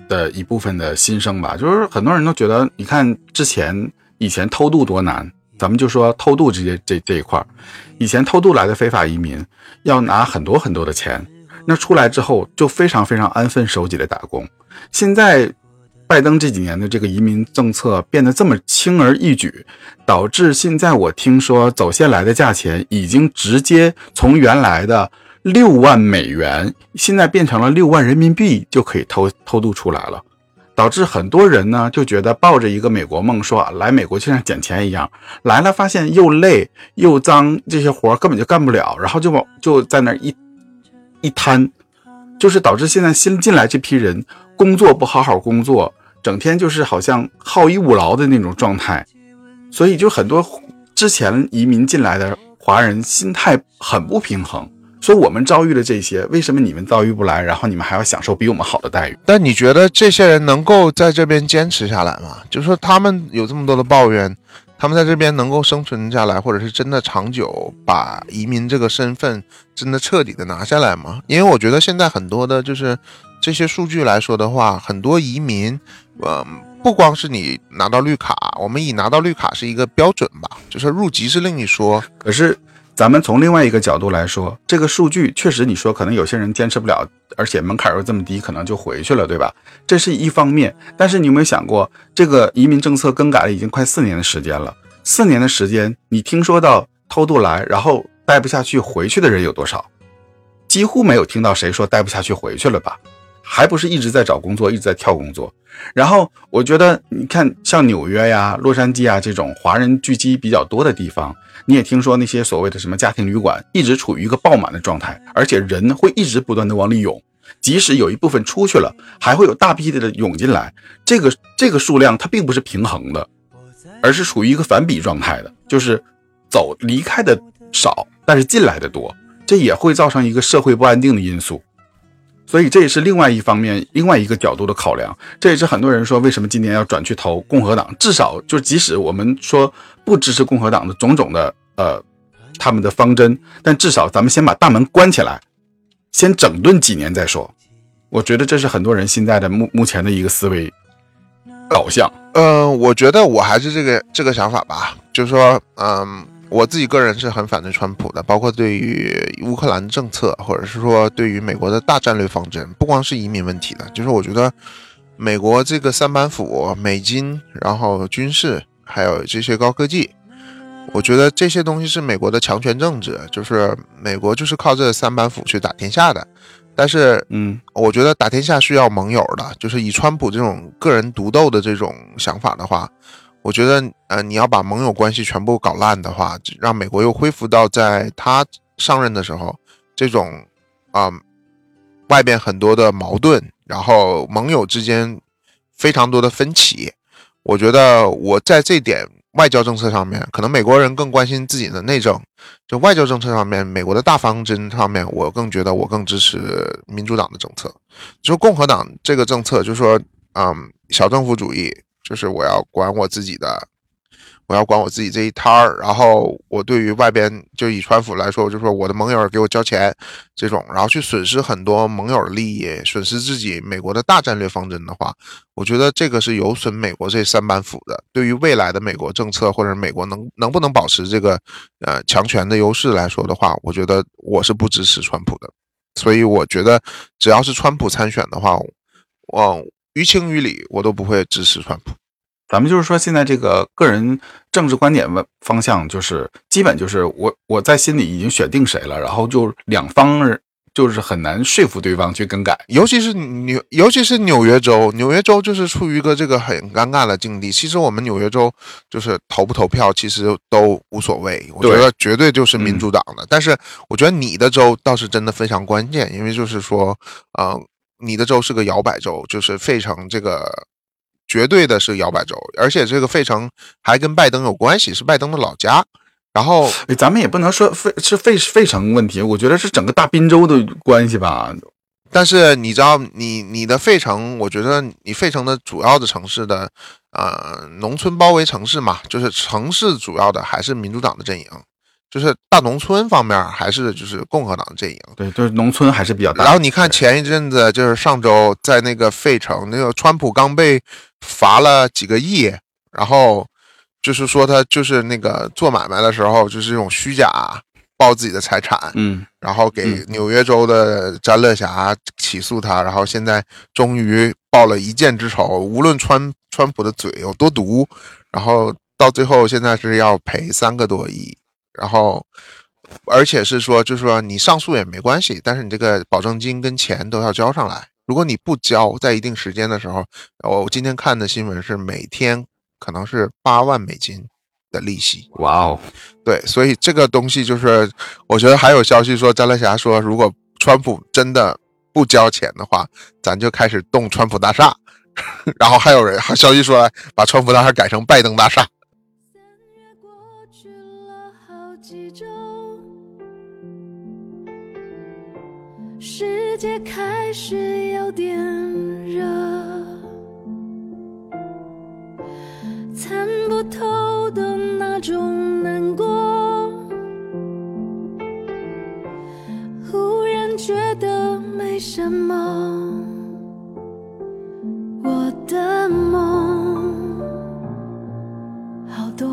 的一部分的心声吧，就是很多人都觉得，你看之前以前偷渡多难，咱们就说偷渡这些这这一块儿以前偷渡来的非法移民要拿很多很多的钱，那出来之后就非常非常安分守己的打工。现在拜登这几年的这个移民政策变得这么轻而易举，导致现在我听说走线来的价钱已经直接从原来的。六万美元现在变成了六万人民币就可以偷偷渡出来了，导致很多人呢就觉得抱着一个美国梦，说来美国就像捡钱一样，来了发现又累又脏，这些活根本就干不了，然后就往就在那一一摊，就是导致现在新进来这批人工作不好好工作，整天就是好像好逸恶劳的那种状态，所以就很多之前移民进来的华人心态很不平衡。说我们遭遇了这些，为什么你们遭遇不来？然后你们还要享受比我们好的待遇？但你觉得这些人能够在这边坚持下来吗？就是说他们有这么多的抱怨，他们在这边能够生存下来，或者是真的长久把移民这个身份真的彻底的拿下来吗？因为我觉得现在很多的就是这些数据来说的话，很多移民，嗯，不光是你拿到绿卡，我们以拿到绿卡是一个标准吧，就是入籍是另一说，可是。咱们从另外一个角度来说，这个数据确实，你说可能有些人坚持不了，而且门槛又这么低，可能就回去了，对吧？这是一方面。但是你有没有想过，这个移民政策更改了已经快四年的时间了，四年的时间，你听说到偷渡来，然后待不下去回去的人有多少？几乎没有听到谁说待不下去回去了吧？还不是一直在找工作，一直在跳工作。然后我觉得，你看像纽约呀、洛杉矶啊这种华人聚集比较多的地方，你也听说那些所谓的什么家庭旅馆一直处于一个爆满的状态，而且人会一直不断的往里涌，即使有一部分出去了，还会有大批的涌进来。这个这个数量它并不是平衡的，而是处于一个反比状态的，就是走离开的少，但是进来的多，这也会造成一个社会不安定的因素。所以这也是另外一方面、另外一个角度的考量。这也是很多人说为什么今年要转去投共和党。至少就即使我们说不支持共和党的种种的呃他们的方针，但至少咱们先把大门关起来，先整顿几年再说。我觉得这是很多人现在的目目前的一个思维导向。嗯，我觉得我还是这个这个想法吧，就是说，嗯。我自己个人是很反对川普的，包括对于乌克兰政策，或者是说对于美国的大战略方针，不光是移民问题的，就是我觉得美国这个三板斧，美金，然后军事，还有这些高科技，我觉得这些东西是美国的强权政治，就是美国就是靠这三板斧去打天下的。但是，嗯，我觉得打天下需要盟友的，就是以川普这种个人独斗的这种想法的话。我觉得，呃，你要把盟友关系全部搞烂的话，让美国又恢复到在他上任的时候这种，啊，外边很多的矛盾，然后盟友之间非常多的分歧。我觉得我在这点外交政策上面，可能美国人更关心自己的内政，就外交政策上面，美国的大方针上面，我更觉得我更支持民主党的政策。就共和党这个政策，就是说，嗯，小政府主义。就是我要管我自己的，我要管我自己这一摊儿。然后我对于外边，就以川普来说，就说我的盟友给我交钱这种，然后去损失很多盟友的利益，损失自己美国的大战略方针的话，我觉得这个是有损美国这三板斧的。对于未来的美国政策或者美国能能不能保持这个呃强权的优势来说的话，我觉得我是不支持川普的。所以我觉得只要是川普参选的话，我。于情于理，我都不会支持川普。咱们就是说，现在这个个人政治观点问方向，就是基本就是我我在心里已经选定谁了，然后就两方就是很难说服对方去更改。尤其是纽，尤其是纽约州，纽约州就是处于一个这个很尴尬的境地。其实我们纽约州就是投不投票，其实都无所谓。我觉得绝对就是民主党的。但是我觉得你的州倒是真的非常关键，因为就是说，呃。你的州是个摇摆州，就是费城这个绝对的是摇摆州，而且这个费城还跟拜登有关系，是拜登的老家。然后，哎，咱们也不能说费是费费城问题，我觉得是整个大滨州的关系吧。但是你知道，你你的费城，我觉得你费城的主要的城市的呃农村包围城市嘛，就是城市主要的还是民主党的阵营。就是大农村方面还是就是共和党阵营，对，就是农村还是比较大。然后你看前一阵子就是上周在那个费城，那个川普刚被罚了几个亿，然后就是说他就是那个做买卖的时候就是这种虚假报自己的财产，嗯，然后给纽约州的詹乐霞起诉他，然后现在终于报了一箭之仇。无论川川普的嘴有多毒，然后到最后现在是要赔三个多亿。然后，而且是说，就是说你上诉也没关系，但是你这个保证金跟钱都要交上来。如果你不交，在一定时间的时候，我今天看的新闻是每天可能是八万美金的利息。哇哦，对，所以这个东西就是，我觉得还有消息说，张乐霞说，如果川普真的不交钱的话，咱就开始动川普大厦。然后还有人还消息说，把川普大厦改成拜登大厦。世界开始有点热，参不透的那种难过，忽然觉得没什么，我的梦好多，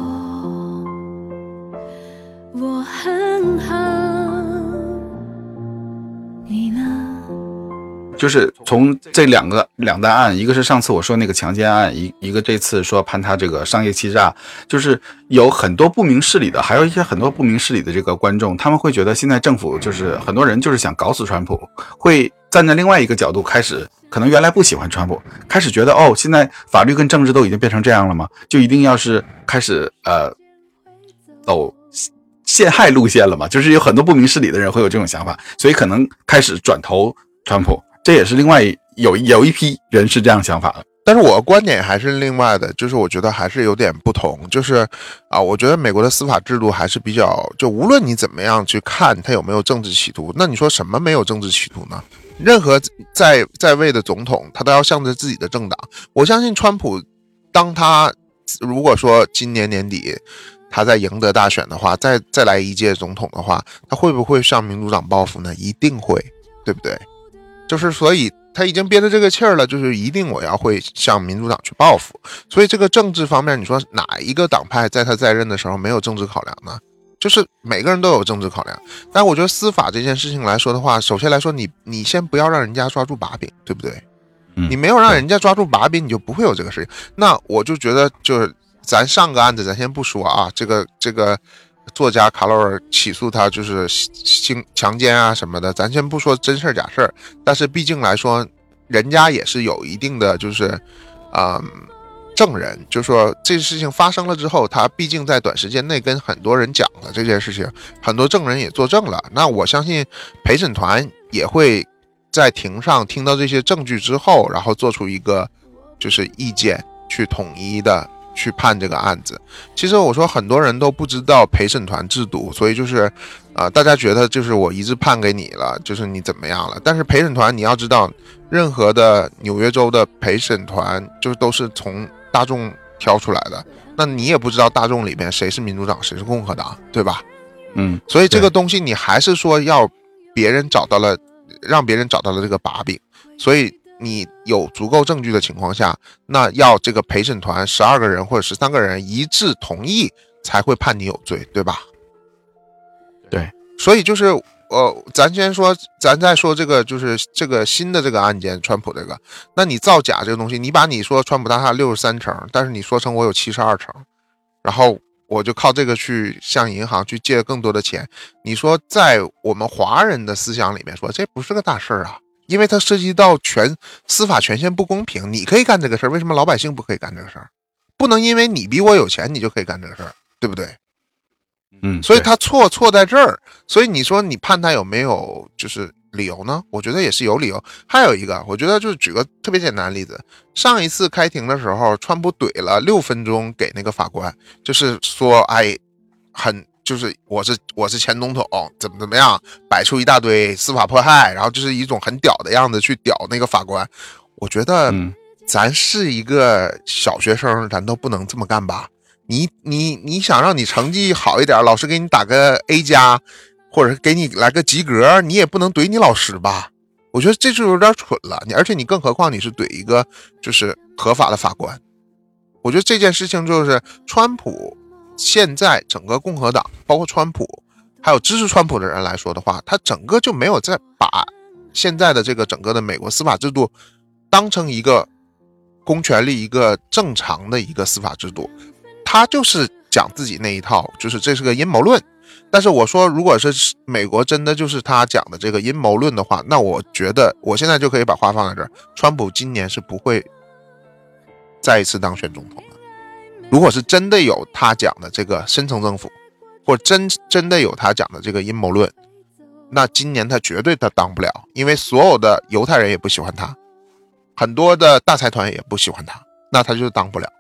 就是从这两个两大案，一个是上次我说那个强奸案，一一个这次说判他这个商业欺诈，就是有很多不明事理的，还有一些很多不明事理的这个观众，他们会觉得现在政府就是很多人就是想搞死川普，会。站在另外一个角度开始，可能原来不喜欢川普，开始觉得哦，现在法律跟政治都已经变成这样了吗？就一定要是开始呃走陷害路线了嘛？就是有很多不明事理的人会有这种想法，所以可能开始转投川普，这也是另外有有一批人是这样想法的。但是我观点还是另外的，就是我觉得还是有点不同，就是啊，我觉得美国的司法制度还是比较，就无论你怎么样去看他有没有政治企图，那你说什么没有政治企图呢？任何在在位的总统，他都要向着自己的政党。我相信川普，当他如果说今年年底他在赢得大选的话，再再来一届总统的话，他会不会向民主党报复呢？一定会，对不对？就是所以。他已经憋着这个气儿了，就是一定我要会向民主党去报复。所以这个政治方面，你说哪一个党派在他在任的时候没有政治考量呢？就是每个人都有政治考量。但我觉得司法这件事情来说的话，首先来说，你你先不要让人家抓住把柄，对不对？你没有让人家抓住把柄，你就不会有这个事情。那我就觉得，就是咱上个案子咱先不说啊，这个这个。作家卡罗尔起诉他就是性强奸啊什么的，咱先不说真事儿假事儿，但是毕竟来说，人家也是有一定的就是，嗯，证人，就说这事情发生了之后，他毕竟在短时间内跟很多人讲了这件事情，很多证人也作证了。那我相信陪审团也会在庭上听到这些证据之后，然后做出一个就是意见去统一的。去判这个案子，其实我说很多人都不知道陪审团制度，所以就是，啊，大家觉得就是我一致判给你了，就是你怎么样了？但是陪审团你要知道，任何的纽约州的陪审团就是都是从大众挑出来的，那你也不知道大众里面谁是民主党，谁是共和党，对吧？嗯，所以这个东西你还是说要别人找到了，让别人找到了这个把柄，所以。你有足够证据的情况下，那要这个陪审团十二个人或者十三个人一致同意才会判你有罪，对吧？对，所以就是呃，咱先说，咱再说这个，就是这个新的这个案件，川普这个，那你造假这个东西，你把你说川普大厦六十三层，但是你说成我有七十二层，然后我就靠这个去向银行去借更多的钱，你说在我们华人的思想里面说，这不是个大事儿啊。因为它涉及到全司法权限不公平，你可以干这个事儿，为什么老百姓不可以干这个事儿？不能因为你比我有钱，你就可以干这个事儿，对不对？嗯，所以他错错在这儿。所以你说你判他有没有就是理由呢？我觉得也是有理由。还有一个，我觉得就是举个特别简单的例子，上一次开庭的时候，川普怼了六分钟给那个法官，就是说，哎，很。就是我是我是前总统，怎么怎么样，摆出一大堆司法迫害，然后就是一种很屌的样子去屌那个法官。我觉得，咱是一个小学生，咱都不能这么干吧？你你你想让你成绩好一点，老师给你打个 A 加，或者给你来个及格，你也不能怼你老师吧？我觉得这就有点蠢了。你而且你更何况你是怼一个就是合法的法官。我觉得这件事情就是川普。现在整个共和党，包括川普，还有支持川普的人来说的话，他整个就没有在把现在的这个整个的美国司法制度当成一个公权力、一个正常的一个司法制度，他就是讲自己那一套，就是这是个阴谋论。但是我说，如果是美国真的就是他讲的这个阴谋论的话，那我觉得我现在就可以把话放在这儿，川普今年是不会再一次当选总统的。如果是真的有他讲的这个深层政府，或真真的有他讲的这个阴谋论，那今年他绝对他当不了，因为所有的犹太人也不喜欢他，很多的大财团也不喜欢他，那他就当不了。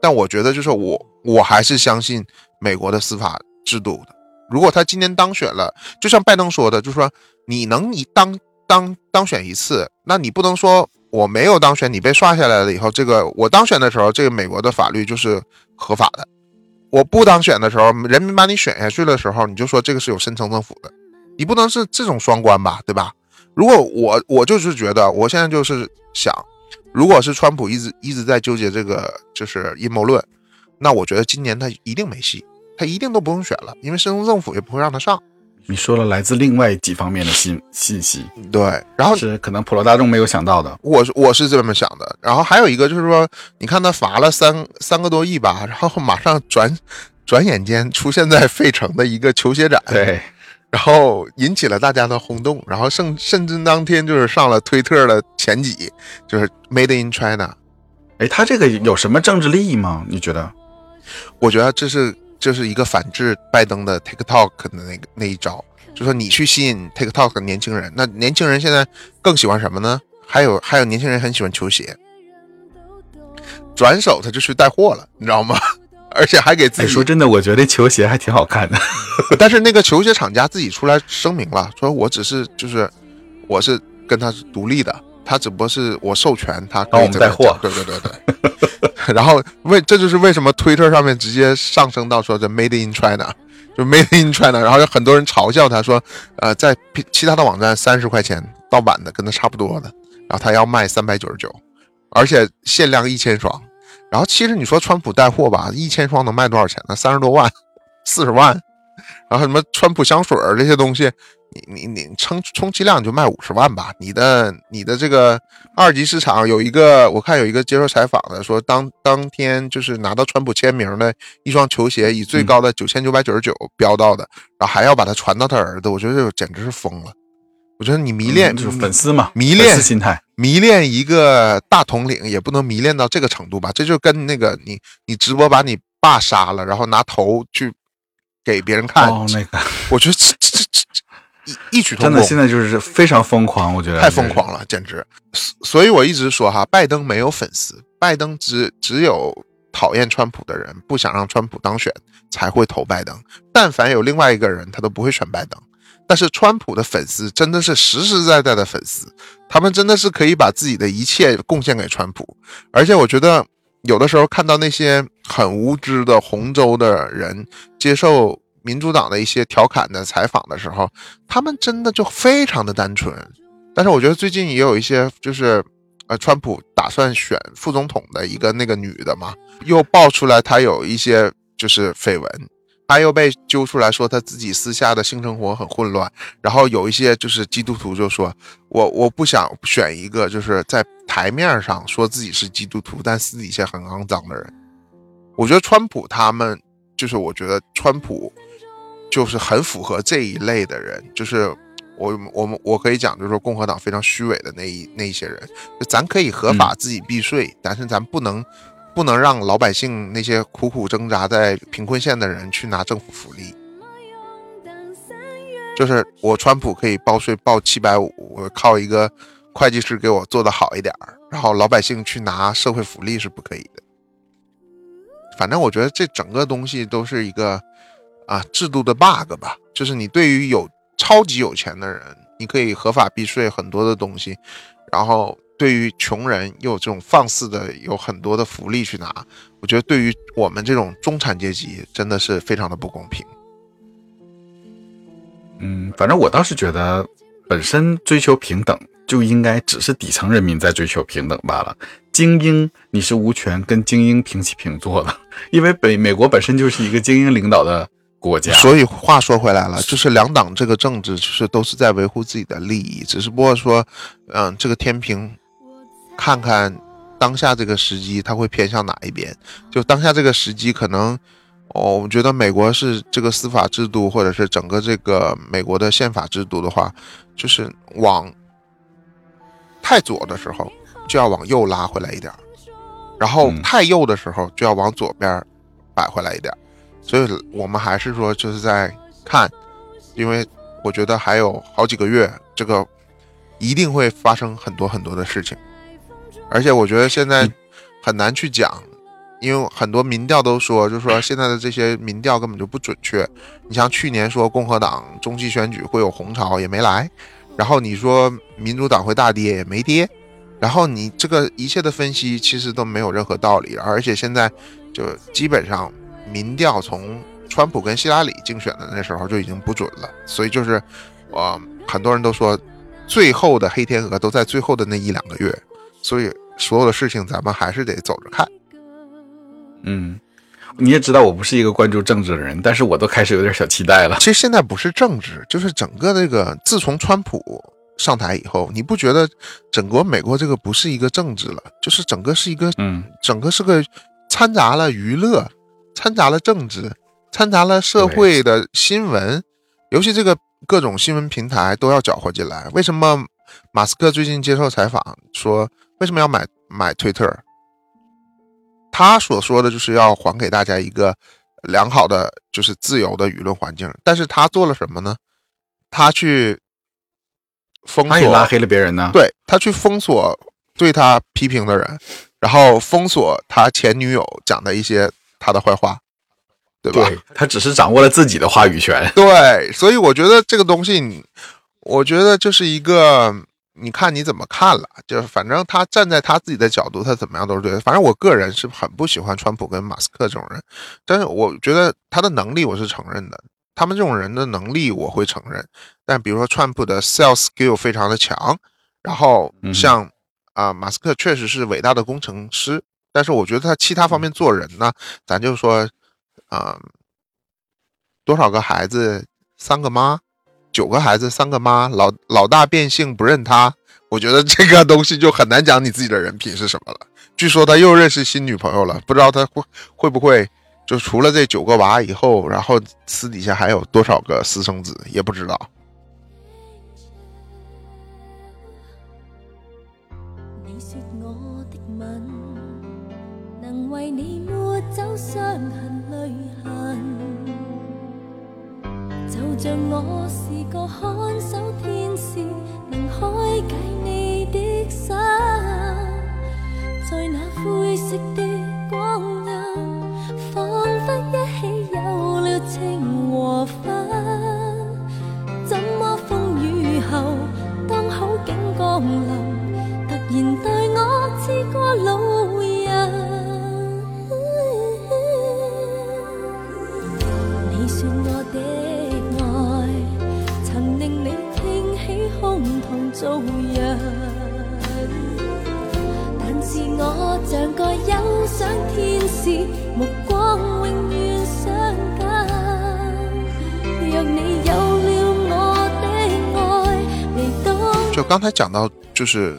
但我觉得就是我我还是相信美国的司法制度的。如果他今年当选了，就像拜登说的，就是说你能一当当当选一次，那你不能说。我没有当选，你被刷下来了以后，这个我当选的时候，这个美国的法律就是合法的。我不当选的时候，人民把你选下去的时候，你就说这个是有深层政府的，你不能是这种双关吧，对吧？如果我我就是觉得，我现在就是想，如果是川普一直一直在纠结这个就是阴谋论，那我觉得今年他一定没戏，他一定都不用选了，因为深层政府也不会让他上。你说了来自另外几方面的信信息，对，然后是可能普罗大众没有想到的。我是我是这么想的。然后还有一个就是说，你看他罚了三三个多亿吧，然后马上转转眼间出现在费城的一个球鞋展，对，然后引起了大家的轰动，然后甚甚至当天就是上了推特的前几，就是 Made in China。哎，他这个有什么政治利益吗？你觉得？我觉得这是这是一个反制拜登的 TikTok 的那个那一招，就说你去吸引 TikTok 的年轻人，那年轻人现在更喜欢什么呢？还有还有年轻人很喜欢球鞋，转手他就去带货了，你知道吗？而且还给自哎，己说真的，我觉得球鞋还挺好看的。但是那个球鞋厂家自己出来声明了，说我只是就是我是跟他是独立的，他只不过是我授权他可帮我们以这么带货对对对对。然后为这就是为什么推特上面直接上升到说这 Made in China，就 Made in China，然后有很多人嘲笑他说，呃，在其其他的网站三十块钱盗版的跟他差不多的，然后他要卖三百九十九，而且限量一千双。然后其实你说川普带货吧，一千双能卖多少钱呢？三十多万，四十万。然后什么川普香水儿这些东西，你你你充充其量就卖五十万吧。你的你的这个二级市场有一个，我看有一个接受采访的说，当当天就是拿到川普签名的一双球鞋，以最高的九千九百九十九标到的，然后还要把它传到他儿子，我觉得这简直是疯了。我觉得你迷恋、嗯就是粉丝嘛，迷恋心态。迷恋一个大统领也不能迷恋到这个程度吧？这就跟那个你你直播把你爸杀了，然后拿头去给别人看，哦，那个我觉得这这这这异异曲同真的，现在就是非常疯狂，我觉得太疯狂了，简直。所所以我一直说哈，拜登没有粉丝，拜登只只有讨厌川普的人，不想让川普当选才会投拜登。但凡有另外一个人，他都不会选拜登。但是川普的粉丝真的是实实在在的粉丝，他们真的是可以把自己的一切贡献给川普。而且我觉得有的时候看到那些很无知的洪州的人接受民主党的一些调侃的采访的时候，他们真的就非常的单纯。但是我觉得最近也有一些就是。呃，川普打算选副总统的一个那个女的嘛，又爆出来她有一些就是绯闻，他又被揪出来说他自己私下的性生活很混乱，然后有一些就是基督徒就说，我我不想选一个就是在台面上说自己是基督徒，但私底下很肮脏的人。我觉得川普他们就是，我觉得川普就是很符合这一类的人，就是我我们我可以讲，就是说共和党非常虚伪的那一那一些人，就咱可以合法自己避税，但是咱不能。不能让老百姓那些苦苦挣扎在贫困线的人去拿政府福利，就是我川普可以报税报七百五，我靠一个会计师给我做的好一点儿，然后老百姓去拿社会福利是不可以的。反正我觉得这整个东西都是一个啊制度的 bug 吧，就是你对于有超级有钱的人，你可以合法避税很多的东西，然后。对于穷人又有这种放肆的有很多的福利去拿，我觉得对于我们这种中产阶级真的是非常的不公平。嗯，反正我倒是觉得，本身追求平等就应该只是底层人民在追求平等罢了。精英你是无权跟精英平起平坐的，因为北美国本身就是一个精英领导的国家。所以话说回来了，就是两党这个政治就是都是在维护自己的利益，只是不过说，嗯，这个天平。看看当下这个时机，它会偏向哪一边？就当下这个时机，可能哦，我们觉得美国是这个司法制度，或者是整个这个美国的宪法制度的话，就是往太左的时候就要往右拉回来一点，然后太右的时候就要往左边摆回来一点。所以我们还是说就是在看，因为我觉得还有好几个月，这个一定会发生很多很多的事情。而且我觉得现在很难去讲，因为很多民调都说，就是说现在的这些民调根本就不准确。你像去年说共和党中期选举会有红潮，也没来；然后你说民主党会大跌，也没跌。然后你这个一切的分析其实都没有任何道理。而且现在就基本上民调从川普跟希拉里竞选的那时候就已经不准了。所以就是，呃，很多人都说，最后的黑天鹅都在最后的那一两个月。所以，所有的事情咱们还是得走着看。嗯，你也知道我不是一个关注政治的人，但是我都开始有点小期待了。其实现在不是政治，就是整个这个，自从川普上台以后，你不觉得整个美国这个不是一个政治了，就是整个是一个，嗯，整个是个掺杂了娱乐、掺杂了政治、掺杂了社会的新闻，尤其这个各种新闻平台都要搅和进来。为什么马斯克最近接受采访说为什么要买买推特？他所说的就是要还给大家一个良好的，就是自由的舆论环境。但是他做了什么呢？他去封锁，他也拉黑了别人呢。对他去封锁对他批评的人，然后封锁他前女友讲的一些他的坏话，对吧？对他只是掌握了自己的话语权。对，所以我觉得这个东西，我觉得就是一个，你看你怎么看了，就是反正他站在他自己的角度，他怎么样都是对的。反正我个人是很不喜欢川普跟马斯克这种人，但是我觉得他的能力我是承认的，他们这种人的能力我会承认。但比如说川普的 sales skill 非常的强，然后嗯像啊、马斯克确实是伟大的工程师，但是我觉得他其他方面做人呢，咱就说啊、多少个孩子三个妈，九个孩子三个妈，老老大变性不认他，我觉得这个东西就很难讲你自己的人品是什么了。据说他又认识新女朋友了，不知道他会会不会就除了这九个娃以后，然后私底下还有多少个私生子也不知道。你说我的吻能为你抹走伤痕泪痕，就像我是个看守天使，能开解你的心，在那灰色的光阴，仿佛一起有了情和分。怎么风雨后，当好景降临，突然待我似个路人。你说我的做人，但是我像個憂傷天使，目光永远相近。若你有了我的愛，你都就刚才讲到，就是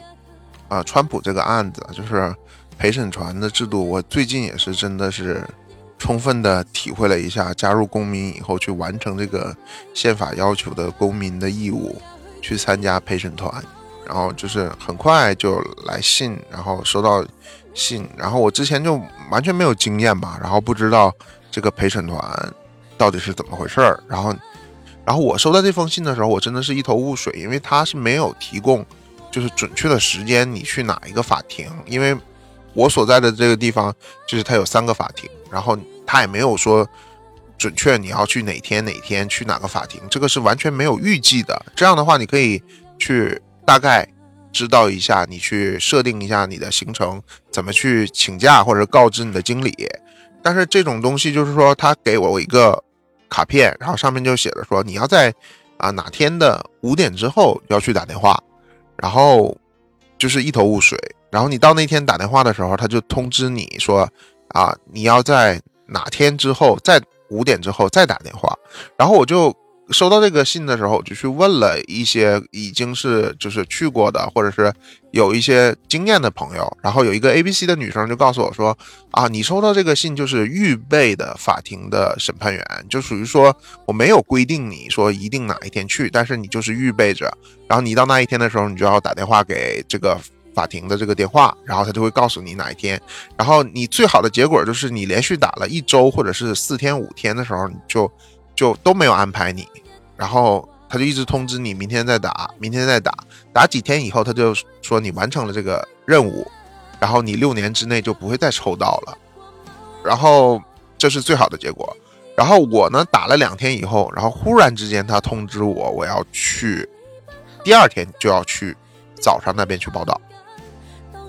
啊、川普这个案子，就是陪审团的制度，我最近也是真的是充分的体会了一下，加入公民以后去完成这个宪法要求的公民的义务，去参加陪审团，然后就是很快就来信，然后收到信，然后我之前就完全没有经验嘛，然后不知道这个陪审团到底是怎么回事儿，然后。然后我收到这封信的时候，我真的是一头雾水，因为他是没有提供就是准确的时间，你去哪一个法庭，因为我所在的这个地方就是他有三个法庭，然后他也没有说准确你要去哪天哪天去哪个法庭，这个是完全没有预计的。这样的话，你可以去大概知道一下，你去设定一下你的行程，怎么去请假或者告知你的经理。但是这种东西就是说，他给我一个卡片，然后上面就写着说你要在啊哪天的五点之后要去打电话，然后就是一头雾水。然后你到那天打电话的时候，他就通知你说啊你要在哪天之后，再五点之后再打电话。然后我就收到这个信的时候，我就去问了一些已经是就是去过的，或者是有一些经验的朋友。然后有一个 A B C 的女生就告诉我说啊，你收到这个信就是预备的法庭的审判员，就属于说我没有规定你说一定哪一天去，但是你就是预备着，然后你到那一天的时候，你就要打电话给这个法庭的这个电话，然后他就会告诉你哪一天，然后你最好的结果就是你连续打了一周或者是四天五天的时候，你就就都没有安排你，然后他就一直通知你明天再打，明天再打，打几天以后他就说你完成了这个任务，然后你六年之内就不会再抽到了，然后这是最好的结果。然后我呢打了两天以后，然后忽然之间他通知我我要去，第二天就要去早上那边去报道。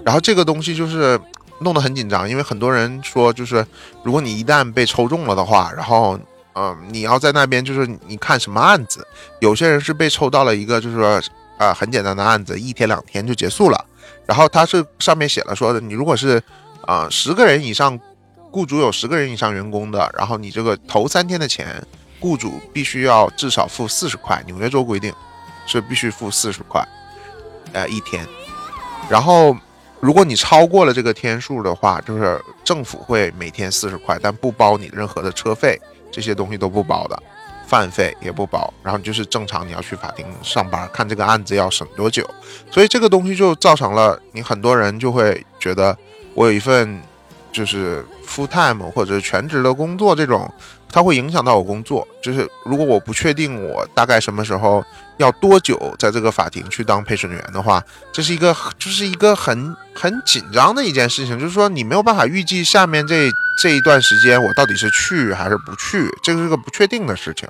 然后这个东西就是弄得很紧张，因为很多人说，就是如果你一旦被抽中了的话，然后嗯、你要在那边就是你看什么案子，有些人是被抽到了一个就是说啊、很简单的案子，一天两天就结束了。然后他是上面写了说的，你如果是啊十、个人以上，雇主有十个人以上员工的，然后你这个头三天的钱，雇主必须要至少付四十块，纽约州规定是必须付四十块，呃一天。然后如果你超过了这个天数的话，就是政府会每天四十块，但不包你任何的车费，这些东西都不包的。饭费也不包，然后就是正常你要去法庭上班，看这个案子要审多久，所以这个东西就造成了你很多人就会觉得我有一份就是 full time 或者全职的工作，这种它会影响到我工作。就是如果我不确定我大概什么时候要多久在这个法庭去当陪审员的话，这是一个就是一个很很紧张的一件事情，就是说你没有办法预计下面这这一段时间我到底是去还是不去，这个是个不确定的事情。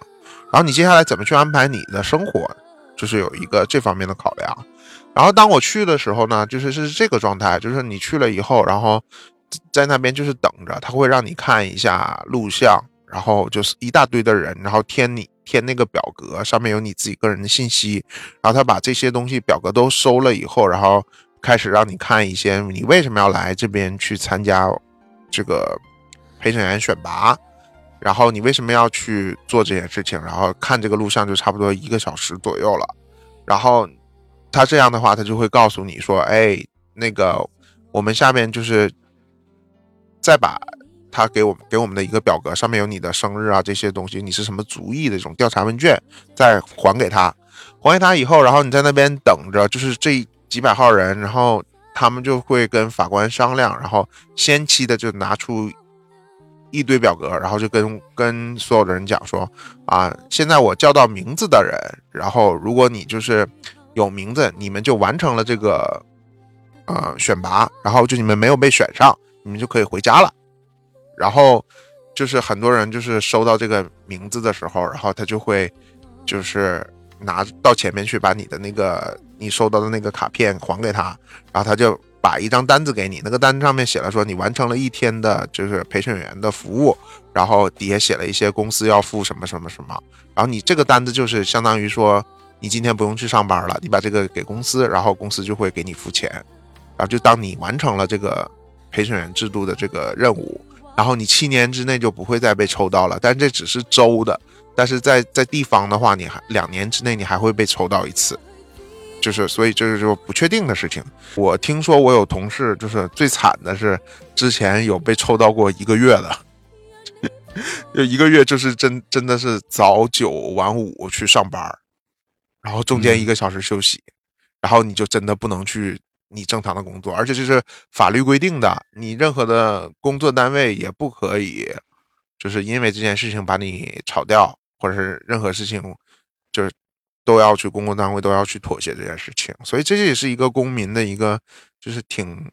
然后你接下来怎么去安排你的生活，就是有一个这方面的考量。然后当我去的时候呢，就是是这个状态，就是你去了以后，然后在那边就是等着，他会让你看一下录像，然后就是一大堆的人，然后填你填那个表格，上面有你自己个人的信息，然后他把这些东西表格都收了以后，然后开始让你看一些你为什么要来这边去参加这个陪审员选拔。然后你为什么要去做这件事情？然后看这个录像就差不多一个小时左右了。然后他这样的话，他就会告诉你说：“哎，那个我们下面就是再把他给我们给我们的一个表格，上面有你的生日啊这些东西，你是什么族裔的这种调查问卷，再还给他。还给他以后，然后你在那边等着，就是这几百号人，然后他们就会跟法官商量，然后先期的就拿出。”一堆表格，然后就跟跟所有的人讲说啊，现在我叫到名字的人，然后如果你就是有名字，你们就完成了这个呃选拔，然后就你们没有被选上，你们就可以回家了。然后就是很多人就是收到这个名字的时候，然后他就会就是拿到前面去把你的那个你收到的那个卡片还给他，然后他就。把一张单子给你，那个单子上面写了说你完成了一天的，就是陪审员的服务，然后底下写了一些公司要付什么什么什么，然后你这个单子就是相当于说你今天不用去上班了，你把这个给公司，然后公司就会给你付钱，然后就当你完成了这个陪审员制度的这个任务，然后你七年之内就不会再被抽到了，但这只是州的，但是在在地方的话，你还两年之内你还会被抽到一次。就是，所以这是就不确定的事情。我听说我有同事，就是最惨的是，之前有被抽到过一个月的，就一个月就是真真的是早九晚五去上班，然后中间一个小时休息，然后你就真的不能去你正常的工作，而且这是法律规定的，你任何的工作单位也不可以，就是因为这件事情把你炒掉，或者是任何事情，就是。都要去公共单位，都要去妥协这件事情，所以这也是一个公民的一个，就是挺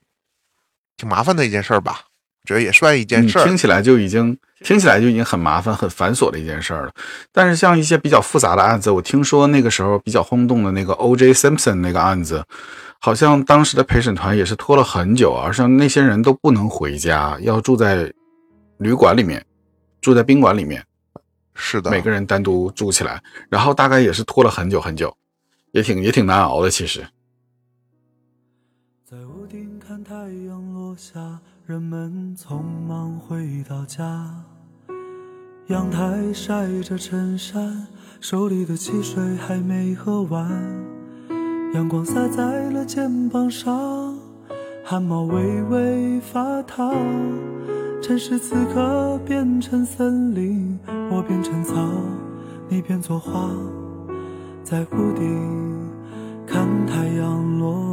挺麻烦的一件事儿吧。我觉得也算一件事儿。听起来就已经听起来就已经很麻烦、很繁琐的一件事儿了。但是像一些比较复杂的案子，我听说那个时候比较轰动的那个 O.J. Simpson 那个案子，好像当时的陪审团也是拖了很久，啊，像那些人都不能回家，要住在旅馆里面，住在宾馆里面。是的，每个人单独住起来，然后大概也是拖了很久很久，也挺也挺难熬的。其实，在屋顶看太阳落下，人们匆忙回到家，阳台晒着衬衫，手里的汽水还没喝完，阳光洒在了肩膀上，汗毛微微发烫。城市此刻变成森林，我变成草，你变作花，在屋顶看太阳落。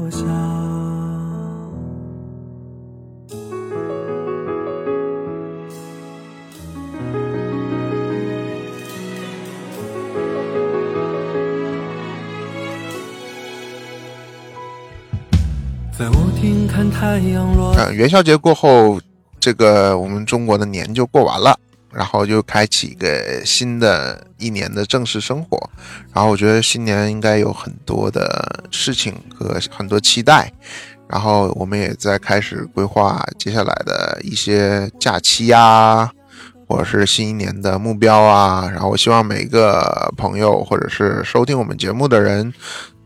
嗯，元宵节过后。这个我们中国的年就过完了，然后就开启一个新的一年的正式生活。然后我觉得新年应该有很多的事情和很多期待。然后我们也在开始规划接下来的一些假期呀，或者是新一年的目标啊。然后我希望每个朋友或者是收听我们节目的人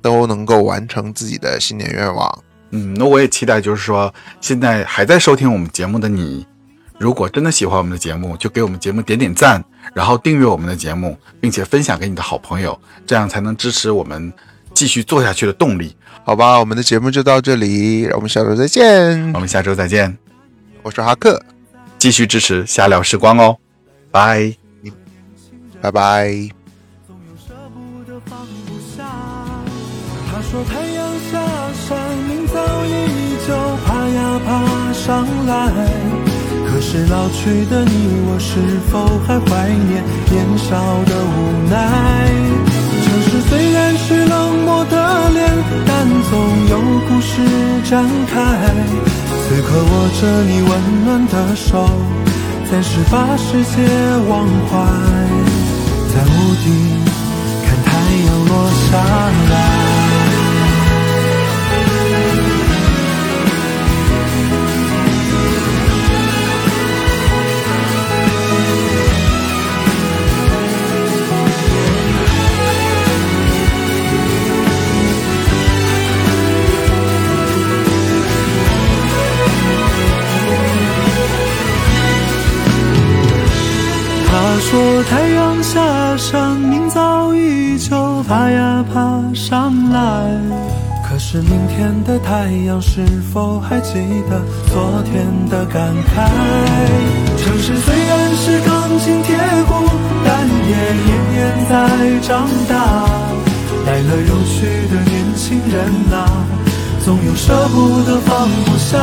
都能够完成自己的新年愿望。嗯，那我也期待，就是说，现在还在收听我们节目的你，如果真的喜欢我们的节目，就给我们节目点点赞，然后订阅我们的节目，并且分享给你的好朋友，这样才能支持我们继续做下去的动力。好吧，我们的节目就到这里，让我们下周再见。我们下周再见。我是哈克，继续支持瞎聊时光哦，拜。拜拜。爬上来。可是老去的你我，是否还怀念年少的无奈？城市虽然是冷漠的脸，但总有故事展开。此刻握着你温暖的手，暂时把世界忘怀，在屋顶看太阳落下来。爬呀爬上来。可是明天的太阳是否还记得昨天的感慨？城市虽然是钢筋铁骨，但也年年在长大。来了又去的年轻人啊、总有舍不得放不下。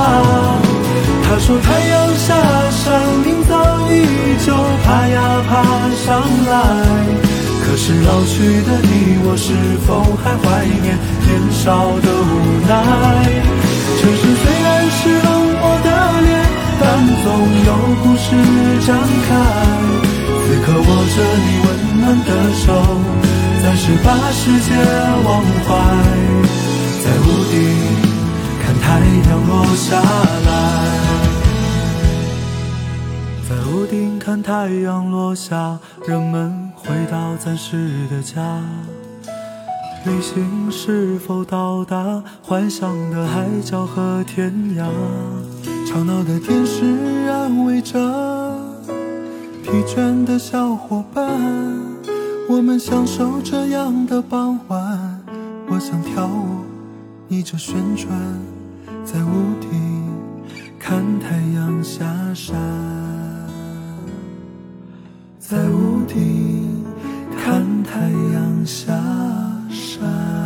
他说太阳下山，明早依旧爬呀爬上来。是老去的你我，是否还怀念年少的无奈？城市虽然是冷漠的脸，但总有故事展开。此刻握着你温暖的手，暂时把世界忘怀，在屋顶看太阳落下来。在屋顶看太阳落下，人们回到暂时的家。旅行是否到达幻想的海角和天涯？吵闹的电视安慰着疲倦的小伙伴。我们享受这样的傍晚。我想跳舞，你就旋转在屋顶看太阳下山。在屋顶太阳下山。